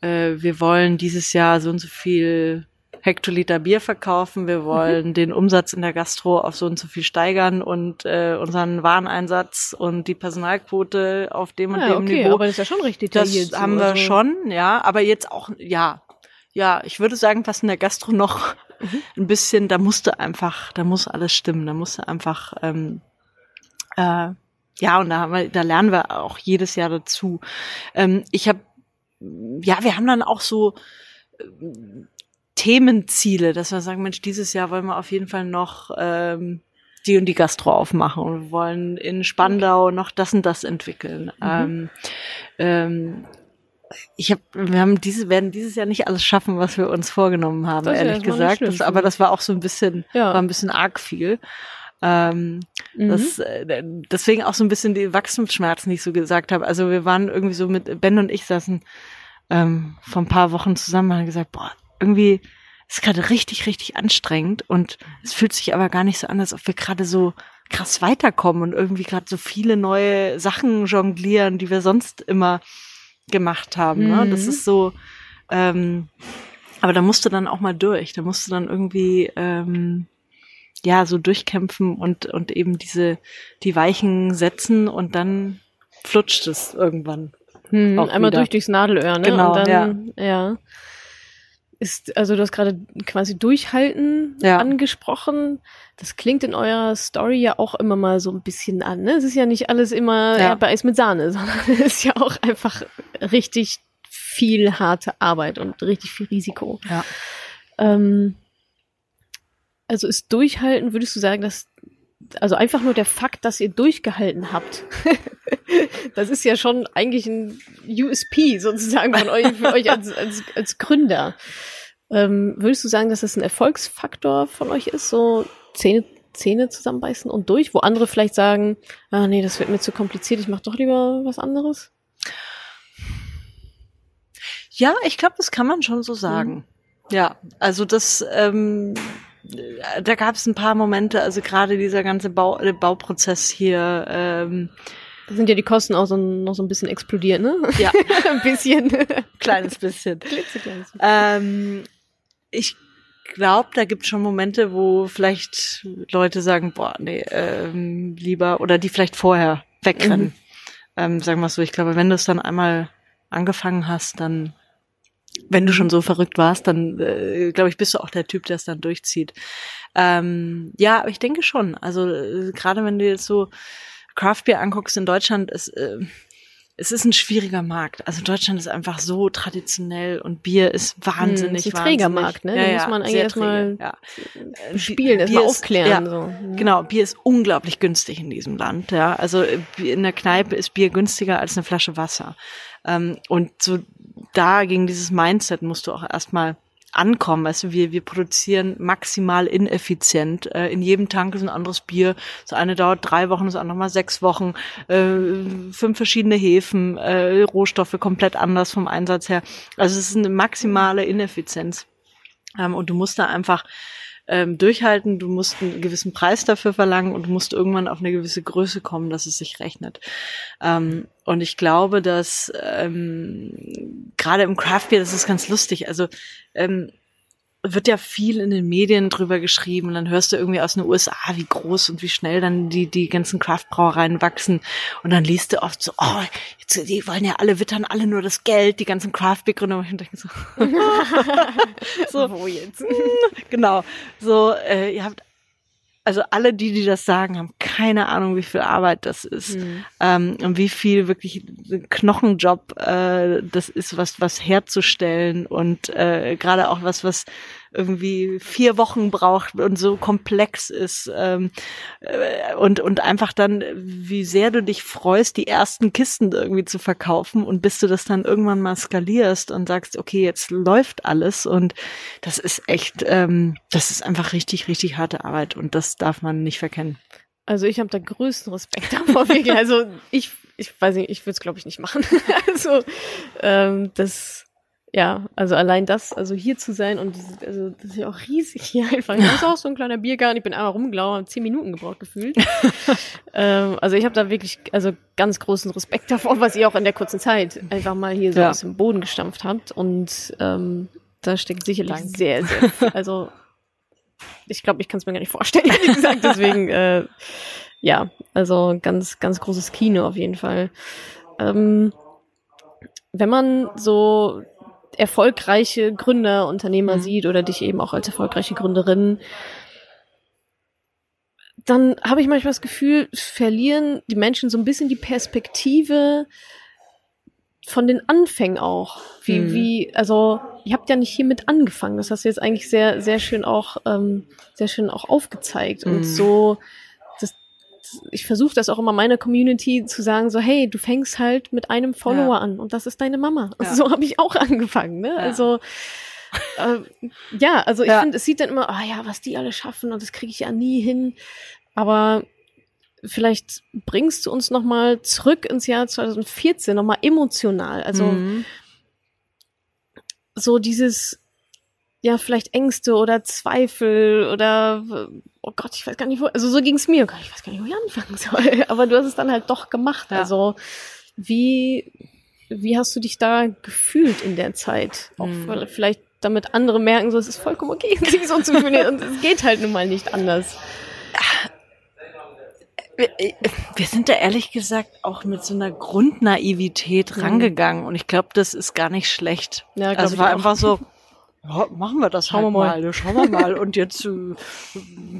äh, wir wollen dieses Jahr so und so viel Hektoliter Bier verkaufen, wir wollen mhm. den Umsatz in der Gastro auf so und so viel steigern und äh, unseren Wareneinsatz und die Personalquote auf dem und ja, dem okay, Niveau. Aber das ist ja schon richtig. Das haben wir also. schon, ja. Aber jetzt auch, ja, ja, ich würde sagen, was in der Gastro noch mhm. ein bisschen, da musste einfach, da muss alles stimmen, da musste einfach, ähm, äh, ja, und da, haben wir, da lernen wir auch jedes Jahr dazu. Ähm, ich habe, ja, wir haben dann auch so Themenziele, dass wir sagen, Mensch, dieses Jahr wollen wir auf jeden Fall noch ähm, die und die Gastro aufmachen und wir wollen in Spandau noch das und das entwickeln. Mhm. Ähm, ähm, ich habe, wir haben diese, werden dieses Jahr nicht alles schaffen, was wir uns vorgenommen haben, das ehrlich gesagt. Das, aber das war auch so ein bisschen, ja. war ein bisschen arg viel. Ähm, mhm. das, äh, deswegen auch so ein bisschen die Wachstumsschmerzen, die ich so gesagt habe. Also wir waren irgendwie so mit Ben und ich saßen ähm, vor ein paar Wochen zusammen und haben gesagt, boah, irgendwie ist gerade richtig, richtig anstrengend und es fühlt sich aber gar nicht so an, als ob wir gerade so krass weiterkommen und irgendwie gerade so viele neue Sachen jonglieren, die wir sonst immer gemacht haben. Ne? Das mhm. ist so, ähm, aber da musst du dann auch mal durch. Da musst du dann irgendwie ähm, ja so durchkämpfen und und eben diese die Weichen setzen und dann flutscht es irgendwann. Hm, einmal wieder. durch durchs Nadelöhr, ne? Genau, und dann, ja. ja ist, also du hast gerade quasi Durchhalten ja. angesprochen. Das klingt in eurer Story ja auch immer mal so ein bisschen an. Ne? Es ist ja nicht alles immer ja. bei Eis mit Sahne, sondern es ist ja auch einfach richtig viel harte Arbeit und richtig viel Risiko. Ja. Ähm, also ist Durchhalten, würdest du sagen, dass also einfach nur der Fakt, dass ihr durchgehalten habt, das ist ja schon eigentlich ein USP sozusagen von euch, für euch als, als, als Gründer. Ähm, würdest du sagen, dass das ein Erfolgsfaktor von euch ist, so Zähne, Zähne zusammenbeißen und durch, wo andere vielleicht sagen, ah nee, das wird mir zu kompliziert, ich mache doch lieber was anderes? Ja, ich glaube, das kann man schon so sagen. Mhm. Ja, also das, ähm, da gab es ein paar Momente, also gerade dieser ganze Bau, Bauprozess hier. Ähm, sind ja die Kosten auch so, noch so ein bisschen explodiert, ne? Ja. ein bisschen. Kleines bisschen. Ähm, ich glaube, da gibt es schon Momente, wo vielleicht Leute sagen, boah, nee, ähm, lieber, oder die vielleicht vorher wegrennen. Mhm. Ähm, sagen wir so, ich glaube, wenn du es dann einmal angefangen hast, dann wenn du schon so verrückt warst, dann äh, glaube ich, bist du auch der Typ, der es dann durchzieht. Ähm, ja, aber ich denke schon. Also äh, gerade wenn du jetzt so Craft Beer anguckst in Deutschland, ist äh, es ist ein schwieriger Markt. Also Deutschland ist einfach so traditionell und Bier ist wahnsinnig. Hm, ist ein Trägermarkt, ne? Ja, da muss man eigentlich erstmal ja. spielen, erstmal aufklären. Ja, so. Mhm. Genau, Bier ist unglaublich günstig in diesem Land. Ja, also in der Kneipe ist Bier günstiger als eine Flasche Wasser. Ähm, und so da gegen dieses Mindset musst du auch erstmal ankommen. Also wir, wir produzieren maximal ineffizient. Äh, in jedem Tank ist ein anderes Bier. Das eine dauert drei Wochen, das andere mal sechs Wochen. Äh, fünf verschiedene Hefen, äh, Rohstoffe komplett anders vom Einsatz her. Also es ist eine maximale Ineffizienz. Ähm, und du musst da einfach ähm, durchhalten, du musst einen gewissen Preis dafür verlangen und du musst irgendwann auf eine gewisse Größe kommen, dass es sich rechnet. Ähm, und ich glaube, dass ähm, gerade im Craft Beer, das ist ganz lustig. Also ähm, wird ja viel in den Medien drüber geschrieben und dann hörst du irgendwie aus den USA, wie groß und wie schnell dann die, die ganzen Craft-Brauereien wachsen und dann liest du oft so, oh, jetzt, die wollen ja alle, wittern alle nur das Geld, die ganzen Craft-Begründer und ich denke so, so, wo jetzt? genau, so, äh, ihr habt also alle die, die das sagen, haben keine Ahnung, wie viel Arbeit das ist mhm. ähm, und wie viel wirklich Knochenjob äh, das ist, was was herzustellen und äh, gerade auch was was irgendwie vier Wochen braucht und so komplex ist ähm, äh, und und einfach dann, wie sehr du dich freust, die ersten Kisten irgendwie zu verkaufen und bis du das dann irgendwann mal skalierst und sagst, okay, jetzt läuft alles und das ist echt, ähm, das ist einfach richtig, richtig harte Arbeit und das darf man nicht verkennen. Also ich habe da größten Respekt davor. Also ich, ich weiß nicht, ich würde es glaube ich nicht machen. also ähm, das ja, also allein das, also hier zu sein und das, also das ist ja auch riesig hier einfach. Das ist auch so ein kleiner Biergarten. Ich bin einmal rumgelaufen, habe zehn Minuten gebraucht gefühlt. ähm, also ich habe da wirklich, also ganz großen Respekt davor, was ihr auch in der kurzen Zeit einfach mal hier so ja. aus dem Boden gestampft habt. Und ähm, da steckt sicherlich Dank. sehr, sehr viel. Also ich glaube, ich kann es mir gar nicht vorstellen, wie gesagt. Deswegen, äh, ja, also ganz, ganz großes Kino auf jeden Fall. Ähm, wenn man so erfolgreiche Gründer, Unternehmer mhm. sieht oder dich eben auch als erfolgreiche Gründerin, dann habe ich manchmal das Gefühl, verlieren die Menschen so ein bisschen die Perspektive von den Anfängen auch. Wie, mhm. wie, also, ihr habt ja nicht hiermit angefangen. Das hast du jetzt eigentlich sehr, sehr schön auch, ähm, sehr schön auch aufgezeigt. Mhm. Und so, ich versuche das auch immer meiner Community zu sagen, so hey, du fängst halt mit einem Follower ja. an und das ist deine Mama. Ja. So habe ich auch angefangen. Ne? Ja. Also äh, ja, also ich finde, es sieht dann immer, ah oh ja, was die alle schaffen und das kriege ich ja nie hin. Aber vielleicht bringst du uns noch mal zurück ins Jahr 2014, noch mal emotional. Also mhm. so dieses ja, vielleicht Ängste oder Zweifel oder oh Gott, ich weiß gar nicht, wo, also so ging's mir, oh ich weiß gar nicht, wo ich anfangen soll. Aber du hast es dann halt doch gemacht. Ja. Also wie, wie hast du dich da gefühlt in der Zeit? Auch hm. vielleicht damit andere merken, so es ist vollkommen okay, sich so zu fühlen und es geht halt nun mal nicht anders. Wir sind da ehrlich gesagt auch mit so einer Grundnaivität mhm. rangegangen und ich glaube, das ist gar nicht schlecht. Ja, also war einfach so, ja, machen wir das schauen halt wir mal. mal. Schauen wir mal. Und jetzt äh,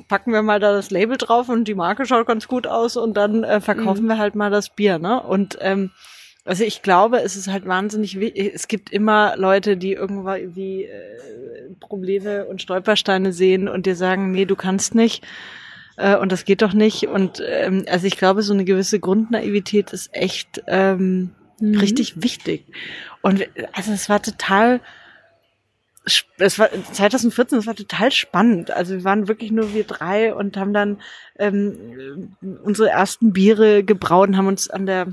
packen wir mal da das Label drauf und die Marke schaut ganz gut aus und dann äh, verkaufen mhm. wir halt mal das Bier, ne? Und ähm, also ich glaube, es ist halt wahnsinnig wichtig. Es gibt immer Leute, die irgendwie äh, Probleme und Stolpersteine sehen und dir sagen, nee, du kannst nicht. Äh, und das geht doch nicht. Und ähm, also ich glaube, so eine gewisse Grundnaivität ist echt ähm, mhm. richtig wichtig. Und also es war total es war 2014, es war total spannend. Also wir waren wirklich nur wir drei und haben dann ähm, unsere ersten Biere gebraut und haben uns an der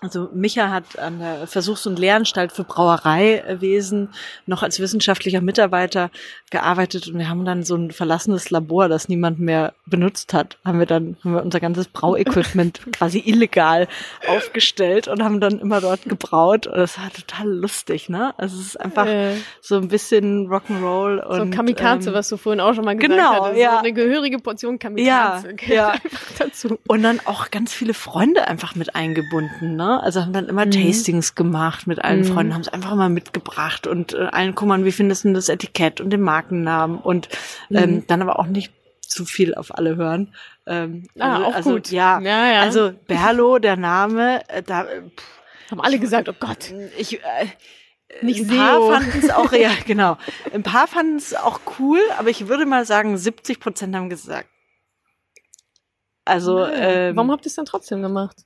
also Micha hat an der Versuchs- und Lehranstalt für Brauereiwesen noch als wissenschaftlicher Mitarbeiter gearbeitet und wir haben dann so ein verlassenes Labor, das niemand mehr benutzt hat, haben wir dann haben wir unser ganzes Brauequipment quasi illegal aufgestellt und haben dann immer dort gebraut und das war total lustig, ne? Also es ist einfach äh. so ein bisschen Rock'n'Roll und so Kamikaze, ähm, was du vorhin auch schon mal gesagt genau, hattest, ja. so eine gehörige Portion Kamikaze ja, ja. dazu. Und dann auch ganz viele Freunde einfach mit eingebunden, ne? Ne? Also haben dann immer mhm. Tastings gemacht mit allen mhm. Freunden, haben es einfach mal mitgebracht und äh, allen, guck mal, wie findest du das Etikett und den Markennamen und ähm, mhm. dann aber auch nicht zu viel auf alle hören. Ähm, ah, also, auch also, gut. Ja, ja, ja. also Berlo, der Name, äh, da äh, pff, haben alle gesagt, oh Gott. Ich, äh, nicht ein paar fanden es auch, ja, genau. Ein paar fanden es auch cool, aber ich würde mal sagen, 70 Prozent haben gesagt. Also, ähm, warum habt ihr es dann trotzdem gemacht?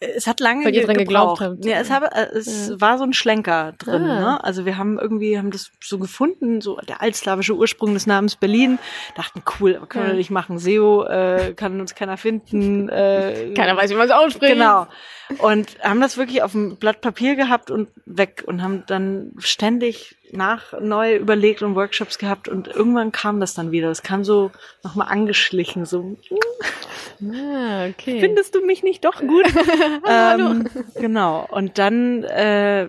Es hat lange Weil ihr dran geglaubt habt. Ja, es, habe, äh, es ja. war so ein Schlenker drin. Ah. Ne? Also wir haben irgendwie haben das so gefunden, so der altslawische Ursprung des Namens Berlin. Dachten cool, aber können ja. wir nicht machen. SEO äh, kann uns keiner finden. Äh, keiner weiß, wie man es ausspricht. Genau. Und haben das wirklich auf dem Blatt Papier gehabt und weg und haben dann ständig nach neu überlegt und Workshops gehabt und irgendwann kam das dann wieder. Es kam so nochmal angeschlichen, so. Ah, okay. Findest du mich nicht doch gut? ähm, genau. Und dann, äh,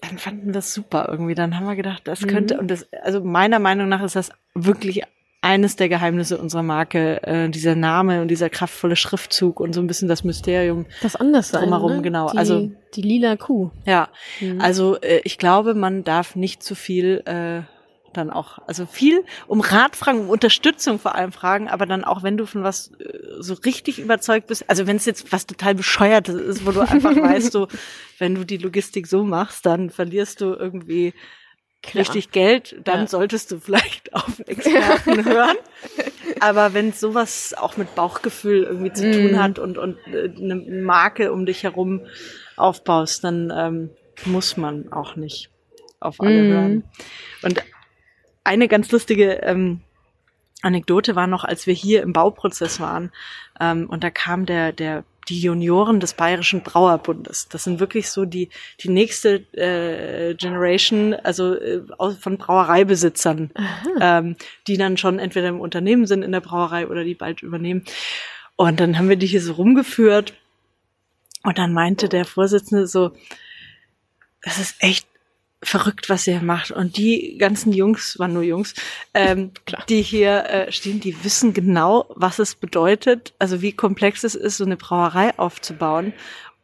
dann fanden wir das super irgendwie. Dann haben wir gedacht, das könnte, mhm. und das, also meiner Meinung nach ist das wirklich eines der Geheimnisse unserer Marke, äh, dieser Name und dieser kraftvolle Schriftzug und so ein bisschen das Mysterium. Das anders sein, drumherum, ne? genau. Die, also die lila Kuh. Ja, mhm. also äh, ich glaube, man darf nicht zu viel äh, dann auch, also viel um Rat fragen, um Unterstützung vor allem fragen, aber dann auch, wenn du von was äh, so richtig überzeugt bist, also wenn es jetzt was total bescheuertes ist, wo du einfach weißt, du, wenn du die Logistik so machst, dann verlierst du irgendwie Klar. richtig Geld, dann ja. solltest du vielleicht auf Experten hören. Aber wenn sowas auch mit Bauchgefühl irgendwie zu mm. tun hat und, und äh, eine Marke um dich herum aufbaust, dann ähm, muss man auch nicht auf alle mm. hören. Und eine ganz lustige ähm, Anekdote war noch, als wir hier im Bauprozess waren, ähm, und da kam der, der die Junioren des Bayerischen Brauerbundes. Das sind wirklich so die, die nächste äh, Generation, also äh, von Brauereibesitzern, ähm, die dann schon entweder im Unternehmen sind in der Brauerei oder die bald übernehmen. Und dann haben wir die hier so rumgeführt und dann meinte der Vorsitzende so, das ist echt verrückt, was ihr macht. Und die ganzen Jungs, waren nur Jungs, ähm, die hier äh, stehen, die wissen genau, was es bedeutet, also wie komplex es ist, so eine Brauerei aufzubauen.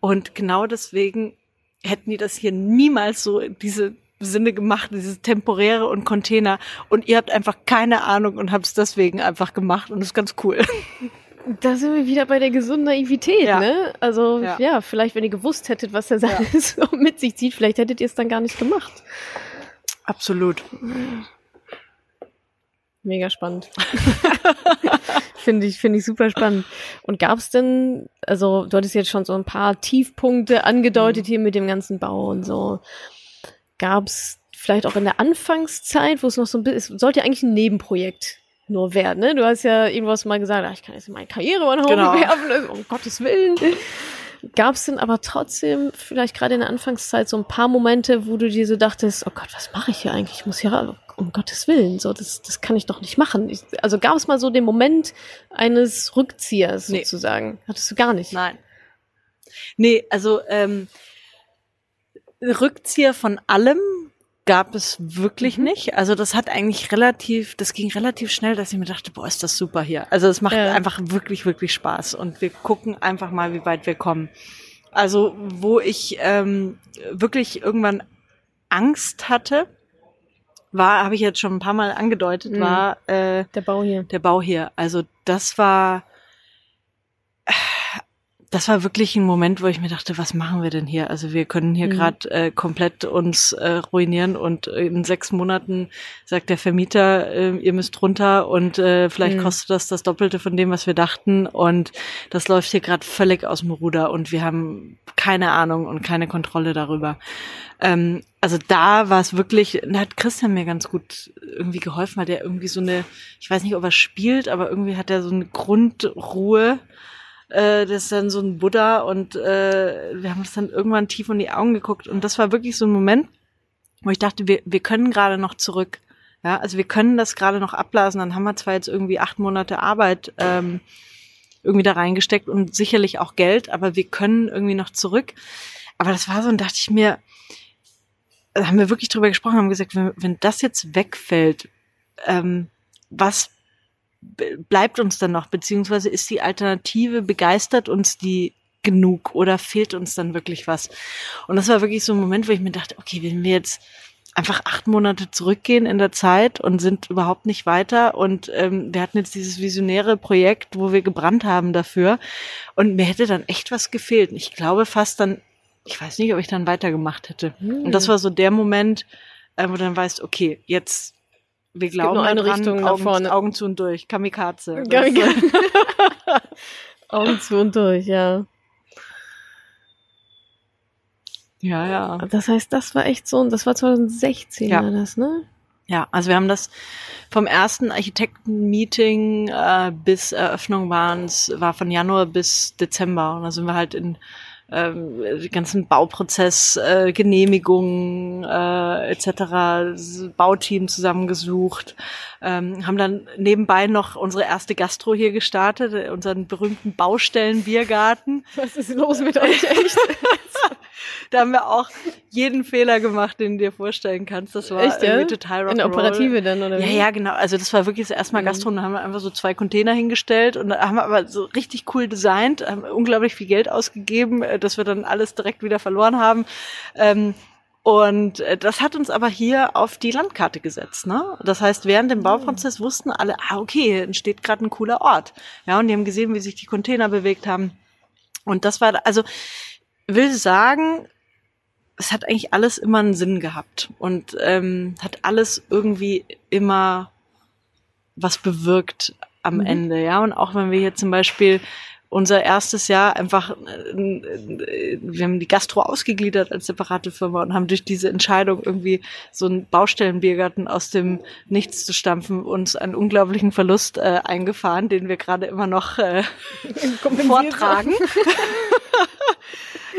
Und genau deswegen hätten die das hier niemals so in diese Sinne gemacht, dieses temporäre und Container. Und ihr habt einfach keine Ahnung und habt es deswegen einfach gemacht und das ist ganz cool. Da sind wir wieder bei der gesunden Naivität, ja. ne? Also ja. ja. vielleicht, wenn ihr gewusst hättet, was der ja. so mit sich zieht, vielleicht hättet ihr es dann gar nicht gemacht. Absolut. Mega spannend. finde ich, finde ich super spannend. Und gab es denn, also du hattest jetzt schon so ein paar Tiefpunkte angedeutet mhm. hier mit dem ganzen Bau und so. Gab es vielleicht auch in der Anfangszeit, wo es noch so ein bisschen, es sollte ja eigentlich ein Nebenprojekt nur werden. Ne? Du hast ja irgendwas mal gesagt, ach, ich kann jetzt meine Karriere Haufen genau. werfen, um Gottes Willen. Gab es denn aber trotzdem vielleicht gerade in der Anfangszeit so ein paar Momente, wo du dir so dachtest, oh Gott, was mache ich hier eigentlich? Ich muss hier um Gottes Willen, so das, das kann ich doch nicht machen. Ich, also gab es mal so den Moment eines Rückziehers nee. sozusagen? Hattest du gar nicht? Nein. Nee, also ähm, Rückzieher von allem gab es wirklich mhm. nicht. Also das hat eigentlich relativ, das ging relativ schnell, dass ich mir dachte, boah, ist das super hier. Also es macht ja. einfach wirklich, wirklich Spaß und wir gucken einfach mal, wie weit wir kommen. Also wo ich ähm, wirklich irgendwann Angst hatte, war, habe ich jetzt schon ein paar Mal angedeutet, mhm. war äh, der Bau hier. Der Bau hier. Also das war das war wirklich ein Moment, wo ich mir dachte, was machen wir denn hier? Also wir können hier mhm. gerade äh, komplett uns äh, ruinieren und in sechs Monaten sagt der Vermieter, äh, ihr müsst runter und äh, vielleicht mhm. kostet das das Doppelte von dem, was wir dachten und das läuft hier gerade völlig aus dem Ruder und wir haben keine Ahnung und keine Kontrolle darüber. Ähm, also da war es wirklich, da hat Christian mir ganz gut irgendwie geholfen, weil der irgendwie so eine, ich weiß nicht, ob er spielt, aber irgendwie hat er so eine Grundruhe äh, das ist dann so ein Buddha und äh, wir haben uns dann irgendwann tief in die Augen geguckt und das war wirklich so ein Moment, wo ich dachte, wir, wir können gerade noch zurück. Ja, also wir können das gerade noch abblasen. Dann haben wir zwar jetzt irgendwie acht Monate Arbeit ähm, irgendwie da reingesteckt und sicherlich auch Geld, aber wir können irgendwie noch zurück. Aber das war so, und dachte ich mir, da haben wir wirklich drüber gesprochen, haben gesagt, wenn, wenn das jetzt wegfällt, ähm, was bleibt uns dann noch, beziehungsweise ist die Alternative, begeistert uns die genug oder fehlt uns dann wirklich was? Und das war wirklich so ein Moment, wo ich mir dachte, okay, wenn wir jetzt einfach acht Monate zurückgehen in der Zeit und sind überhaupt nicht weiter. Und ähm, wir hatten jetzt dieses visionäre Projekt, wo wir gebrannt haben dafür. Und mir hätte dann echt was gefehlt. Ich glaube fast dann, ich weiß nicht, ob ich dann weitergemacht hätte. Hm. Und das war so der Moment, äh, wo du dann weißt, okay, jetzt wir glauben eine dran, Richtung Augen, vorne. Augen zu und durch, Kamikaze. Kamikaze. Augen zu und durch, ja. Ja, ja. Das heißt, das war echt so, und das war 2016 ja. war das, ne? Ja, also wir haben das vom ersten Architekten-Meeting äh, bis Eröffnung waren es, war von Januar bis Dezember. Und da sind wir halt in ähm, die ganzen Bauprozess, äh, Genehmigungen äh, etc., Bauteam zusammengesucht, ähm, haben dann nebenbei noch unsere erste Gastro hier gestartet, unseren berühmten Baustellenbiergarten. Was ist los mit euch echt? da haben wir auch jeden Fehler gemacht, den du dir vorstellen kannst. Das war Echt, ja? total rock'n'roll. In Operative dann, oder wie? Ja, ja, genau. Also das war wirklich das erste Mal mhm. Gastro. Da haben wir einfach so zwei Container hingestellt und haben wir aber so richtig cool designt, haben unglaublich viel Geld ausgegeben, äh, dass wir dann alles direkt wieder verloren haben. Ähm, und äh, das hat uns aber hier auf die Landkarte gesetzt. Ne? Das heißt, während dem Bauprozess wussten alle, ah, okay, hier entsteht gerade ein cooler Ort. Ja, und die haben gesehen, wie sich die Container bewegt haben. Und das war, also will sagen, es hat eigentlich alles immer einen Sinn gehabt und ähm, hat alles irgendwie immer was bewirkt am mhm. Ende, ja. Und auch wenn wir hier zum Beispiel unser erstes Jahr einfach, äh, wir haben die Gastro ausgegliedert als separate Firma und haben durch diese Entscheidung irgendwie so einen Baustellenbiergarten aus dem Nichts zu stampfen uns einen unglaublichen Verlust äh, eingefahren, den wir gerade immer noch äh, vortragen.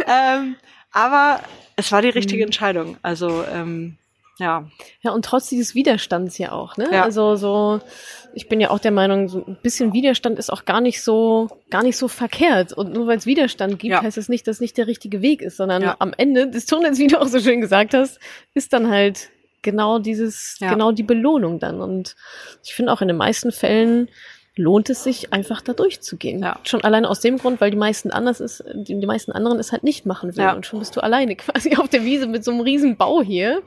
ähm, aber es war die richtige mhm. Entscheidung. Also ähm, ja. Ja, und trotz dieses Widerstands ja auch, ne? Ja. Also so, ich bin ja auch der Meinung, so ein bisschen Widerstand ist auch gar nicht so, gar nicht so verkehrt. Und nur weil es Widerstand gibt, ja. heißt das nicht, dass nicht der richtige Weg ist, sondern ja. am Ende des Tunnels, wie du auch so schön gesagt hast, ist dann halt genau dieses, genau die Belohnung dann. Und ich finde auch in den meisten Fällen lohnt es sich einfach da durchzugehen. Ja. Schon allein aus dem Grund, weil die meisten anders ist, die, die meisten anderen es halt nicht machen will. Ja. Und schon bist du alleine quasi auf der Wiese mit so einem riesen Bau hier,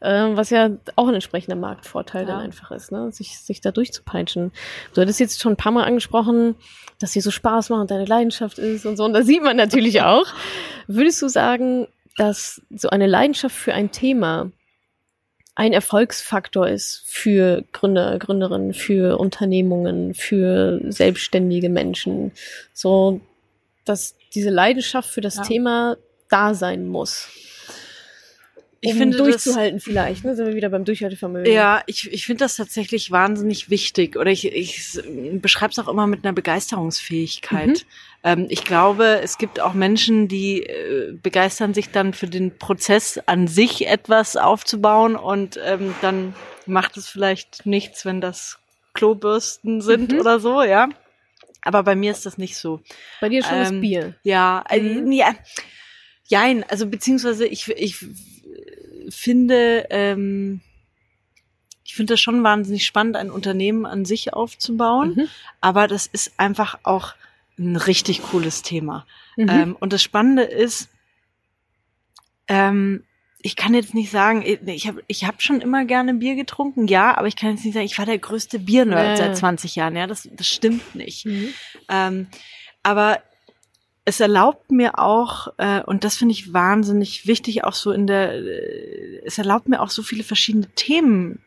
äh, was ja auch ein entsprechender Marktvorteil ja. dann einfach ist, ne? sich, sich da durchzupeitschen. Du hattest jetzt schon ein paar Mal angesprochen, dass dir so Spaß macht und deine Leidenschaft ist und so. Und das sieht man natürlich auch. Würdest du sagen, dass so eine Leidenschaft für ein Thema ein Erfolgsfaktor ist für Gründer, Gründerinnen, für Unternehmungen, für selbstständige Menschen. So, dass diese Leidenschaft für das ja. Thema da sein muss. Ich um finde durchzuhalten das, vielleicht, ne? Sind wir wieder beim Durchhaltevermögen. Ja, ich, ich finde das tatsächlich wahnsinnig wichtig. Oder ich, ich beschreibe es auch immer mit einer Begeisterungsfähigkeit. Mhm. Ähm, ich glaube, es gibt auch Menschen, die äh, begeistern sich dann für den Prozess an sich etwas aufzubauen und ähm, dann macht es vielleicht nichts, wenn das Klobürsten sind mhm. oder so, ja. Aber bei mir ist das nicht so. Bei dir schon ähm, das Bier. Ja, äh, mhm. ja. Jein, also beziehungsweise ich, ich finde, ähm, ich finde das schon wahnsinnig spannend, ein Unternehmen an sich aufzubauen. Mhm. Aber das ist einfach auch ein richtig cooles Thema. Mhm. Ähm, und das Spannende ist, ähm, ich kann jetzt nicht sagen, ich habe ich hab schon immer gerne Bier getrunken, ja, aber ich kann jetzt nicht sagen, ich war der größte Biernerd ja, seit 20 Jahren. Ja, das, das stimmt nicht. Mhm. Ähm, aber es erlaubt mir auch, äh, und das finde ich wahnsinnig wichtig, auch so in der, äh, es erlaubt mir auch so viele verschiedene Themen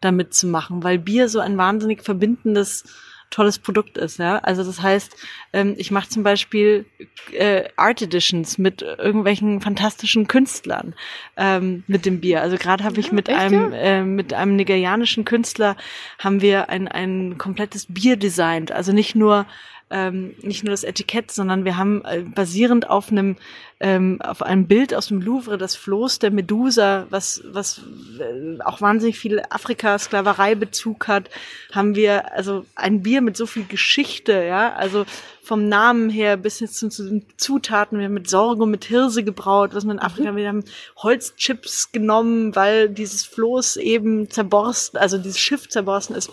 damit zu machen, weil Bier so ein wahnsinnig verbindendes tolles Produkt ist, ja. Also das heißt, ähm, ich mache zum Beispiel äh, Art Editions mit irgendwelchen fantastischen Künstlern ähm, mit dem Bier. Also gerade habe ich ja, mit echt, einem ja? äh, mit einem nigerianischen Künstler haben wir ein ein komplettes Bier designt. Also nicht nur ähm, nicht nur das Etikett, sondern wir haben äh, basierend auf einem ähm, auf einem Bild aus dem Louvre das Floß der Medusa, was was äh, auch wahnsinnig viel Afrika-Sklaverei-Bezug hat, haben wir also ein Bier mit so viel Geschichte, ja, also vom Namen her bis jetzt zu, zu den Zutaten. Wir haben mit Sorge und mit Hirse gebraut, was man in Afrika, mhm. wir haben Holzchips genommen, weil dieses Floß eben zerborsten, also dieses Schiff zerborsten ist.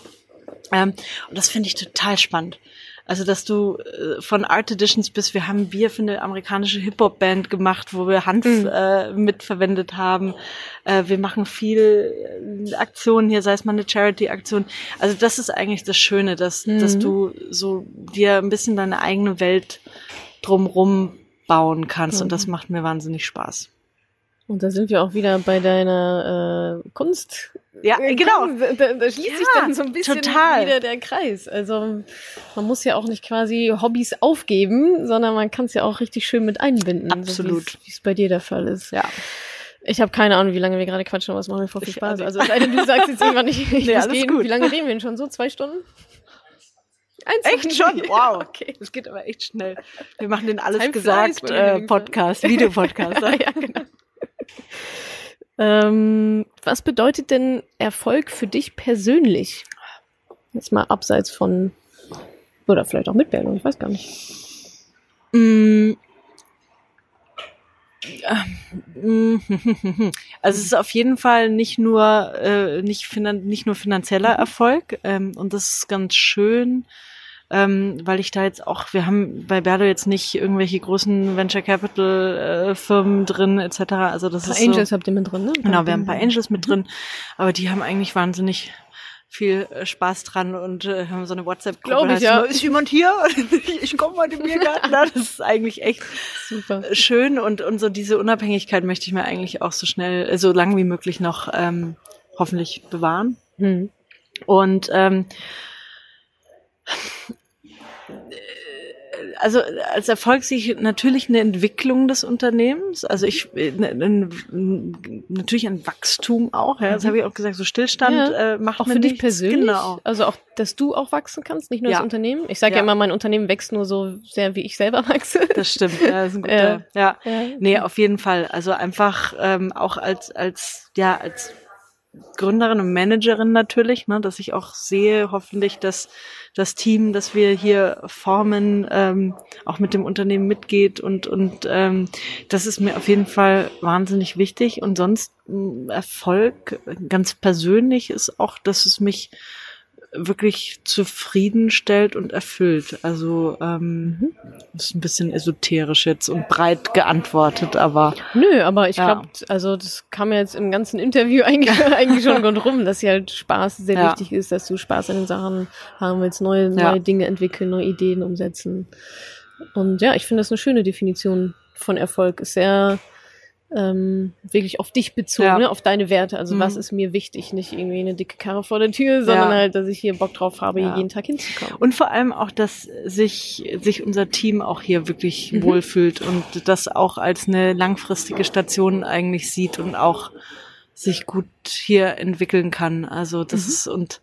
Ähm, und das finde ich total spannend. Also, dass du äh, von Art Editions bis wir haben Bier für eine amerikanische Hip-Hop-Band gemacht, wo wir Hanf mhm. äh, mitverwendet haben. Äh, wir machen viel äh, Aktionen hier, sei es mal eine Charity-Aktion. Also, das ist eigentlich das Schöne, dass, mhm. dass du so dir ein bisschen deine eigene Welt drumrum bauen kannst. Mhm. Und das macht mir wahnsinnig Spaß. Und da sind wir auch wieder bei deiner äh, Kunst. Ja, äh, genau. Da, da schließt ja, sich dann so ein bisschen total. wieder der Kreis. Also man muss ja auch nicht quasi Hobbys aufgeben, sondern man kann es ja auch richtig schön mit einbinden. Absolut. So wie es bei dir der Fall ist. Ja. Ich habe keine Ahnung, wie lange wir gerade quatschen, aber es macht mir voll viel Spaß. Also sei denn, du sagst jetzt irgendwann nicht, ich nee, muss gehen. Gut. Wie lange reden wir denn schon? So zwei Stunden? Eins echt schon? Wow. Okay. Das geht aber echt schnell. Wir machen den alles Time gesagt äh, Podcast, Videopodcast. ja, genau. Ähm, was bedeutet denn Erfolg für dich persönlich? Jetzt mal abseits von, oder vielleicht auch mit Bärlung, ich weiß gar nicht. Mm. Also es ist auf jeden Fall nicht nur äh, nicht, finan nicht nur finanzieller Erfolg ähm, und das ist ganz schön ähm, weil ich da jetzt auch, wir haben bei Berdo jetzt nicht irgendwelche großen Venture Capital äh, Firmen drin etc. Also das ist Angels so, habt ihr mit drin, ne? Genau, wir haben ein paar Angels mit drin, aber die haben eigentlich wahnsinnig viel äh, Spaß dran und äh, haben so eine WhatsApp-Gruppe. ich, ja. Ist jemand hier? ich komme mal den Biergarten. das ist eigentlich echt super schön und, und so diese Unabhängigkeit möchte ich mir eigentlich auch so schnell, äh, so lang wie möglich noch ähm, hoffentlich bewahren. Hm. Und ähm, also als Erfolg sehe ich natürlich eine Entwicklung des Unternehmens. Also ich ne, ne, natürlich ein Wachstum auch. Ja, das mhm. habe ich auch gesagt. So Stillstand ja, äh, macht auch für dich persönlich. Genau. Also auch, dass du auch wachsen kannst, nicht nur ja. das Unternehmen. Ich sage ja. ja. immer, mein Unternehmen wächst nur so sehr, wie ich selber wachse. Das stimmt. Ja, das ist ein guter. ja. ja. Nee, auf jeden Fall. Also einfach ähm, auch als als ja als Gründerin und Managerin natürlich, ne, dass ich auch sehe, hoffentlich, dass das Team, das wir hier formen, ähm, auch mit dem Unternehmen mitgeht und und ähm, das ist mir auf jeden Fall wahnsinnig wichtig. Und sonst Erfolg ganz persönlich ist auch, dass es mich wirklich zufriedenstellt und erfüllt. Also ähm, ist ein bisschen esoterisch jetzt und breit geantwortet, aber nö, aber ich ja. glaube, also das kam ja jetzt im ganzen Interview eigentlich, eigentlich schon rundherum, dass hier halt Spaß sehr ja. wichtig ist, dass du Spaß an den Sachen haben willst, neue neue ja. Dinge entwickeln, neue Ideen umsetzen. Und ja, ich finde das eine schöne Definition von Erfolg. Ist sehr ähm, wirklich auf dich bezogen, ja. ne, auf deine Werte. Also mhm. was ist mir wichtig? Nicht irgendwie eine dicke Karre vor der Tür, sondern ja. halt, dass ich hier Bock drauf habe, ja. jeden Tag hinzukommen. Und vor allem auch, dass sich, sich unser Team auch hier wirklich mhm. wohlfühlt und das auch als eine langfristige Station eigentlich sieht und auch sich gut hier entwickeln kann. Also das mhm. ist und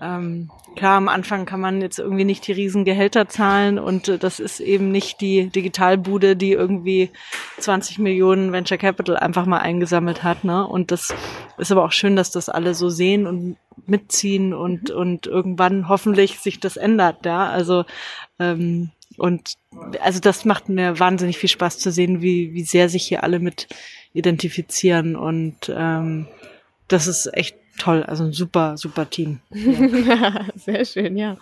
ähm, klar, am Anfang kann man jetzt irgendwie nicht die riesen Gehälter zahlen und äh, das ist eben nicht die Digitalbude, die irgendwie 20 Millionen Venture Capital einfach mal eingesammelt hat. Ne? Und das ist aber auch schön, dass das alle so sehen und mitziehen und, mhm. und irgendwann hoffentlich sich das ändert. Ja, also ähm, und also das macht mir wahnsinnig viel Spaß zu sehen, wie, wie sehr sich hier alle mit identifizieren und ähm, das ist echt toll, also ein super, super Team. Ja. Sehr schön, ja.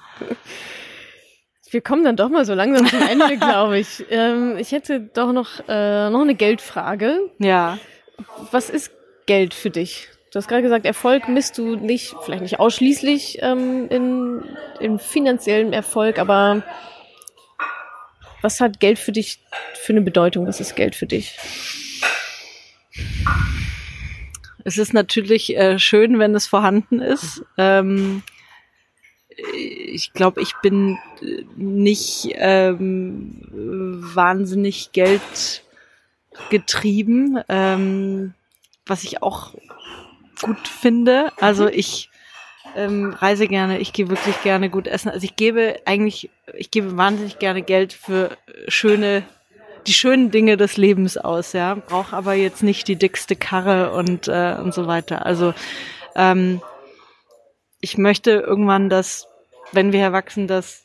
Wir kommen dann doch mal so langsam zum Ende, glaube ich. Ähm, ich hätte doch noch, äh, noch eine Geldfrage. Ja. Was ist Geld für dich? Du hast gerade gesagt, Erfolg misst du nicht, vielleicht nicht ausschließlich ähm, in, in finanziellen Erfolg, aber was hat Geld für dich für eine Bedeutung? Was ist Geld für dich? Es ist natürlich äh, schön, wenn es vorhanden ist. Ähm, ich glaube, ich bin nicht ähm, wahnsinnig geldgetrieben, ähm, was ich auch gut finde. Also ich ähm, reise gerne, ich gehe wirklich gerne gut essen. Also ich gebe eigentlich, ich gebe wahnsinnig gerne Geld für schöne die schönen Dinge des Lebens aus, ja. Brauche aber jetzt nicht die dickste Karre und, äh, und so weiter. Also ähm, ich möchte irgendwann, dass, wenn wir erwachsen, dass,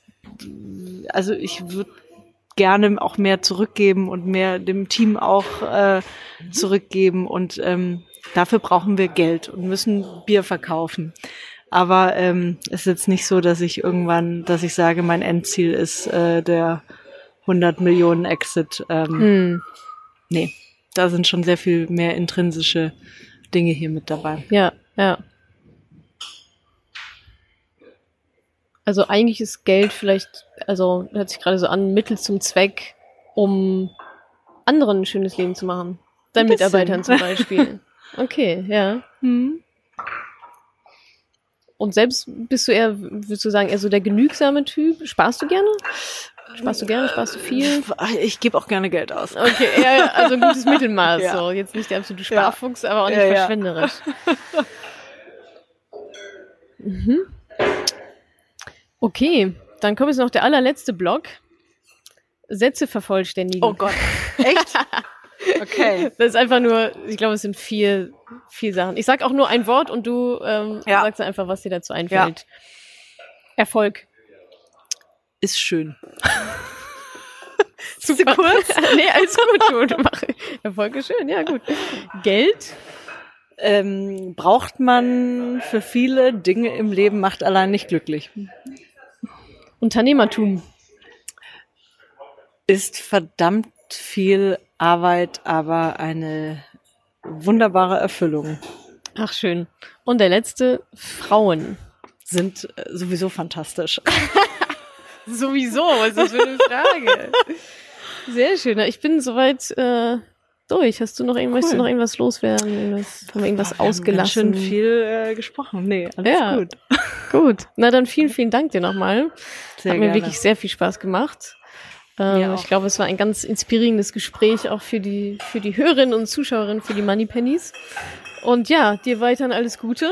also ich würde gerne auch mehr zurückgeben und mehr dem Team auch äh, zurückgeben und ähm, dafür brauchen wir Geld und müssen Bier verkaufen. Aber ähm, es ist jetzt nicht so, dass ich irgendwann, dass ich sage, mein Endziel ist äh, der 100 Millionen Exit. Ähm, hm. Nee, da sind schon sehr viel mehr intrinsische Dinge hier mit dabei. Ja, ja. Also eigentlich ist Geld vielleicht, also hört sich gerade so an, Mittel zum Zweck, um anderen ein schönes Leben zu machen. Deinen Mitarbeitern zum Beispiel. Okay, ja. Hm. Und selbst bist du eher, würdest du sagen, eher so der genügsame Typ? Sparst du gerne? Sparst du gerne? Sparst du viel? Ich gebe auch gerne Geld aus. Okay, eher, also ein gutes Mittelmaß. Ja. So. Jetzt nicht der absolute Sparfuchs, ja. aber auch nicht ja, verschwenderisch. mhm. Okay, dann kommt jetzt noch der allerletzte Block. Sätze vervollständigen. Oh Gott. Echt? Okay. Das ist einfach nur, ich glaube, es sind vier, vier Sachen. Ich sag auch nur ein Wort und du ähm, ja. sagst einfach, was dir dazu einfällt. Ja. Erfolg. Ist schön. Super kurz? nee, alles gut. Du mach. Erfolg ist schön, ja gut. Geld? Ähm, braucht man für viele Dinge im Leben, macht allein nicht glücklich. Unternehmertum ist verdammt viel Arbeit, aber eine wunderbare Erfüllung. Ach schön. Und der letzte, Frauen. Sind äh, sowieso fantastisch. sowieso, was ist das für eine Frage? Sehr schön. Ich bin soweit äh, durch. Hast du noch irgendwas, cool. noch irgendwas loswerden? Irgendwas, haben wir irgendwas ausgelassen? Wir haben schon viel äh, gesprochen. Nee, alles ja. gut. gut. Na dann vielen, vielen Dank dir nochmal. Sehr Hat mir gerne. wirklich sehr viel Spaß gemacht. Ähm, ich glaube, es war ein ganz inspirierendes Gespräch auch für die, für die Hörerinnen und Zuschauerinnen, für die Money Pennies. Und ja, dir weiterhin alles Gute.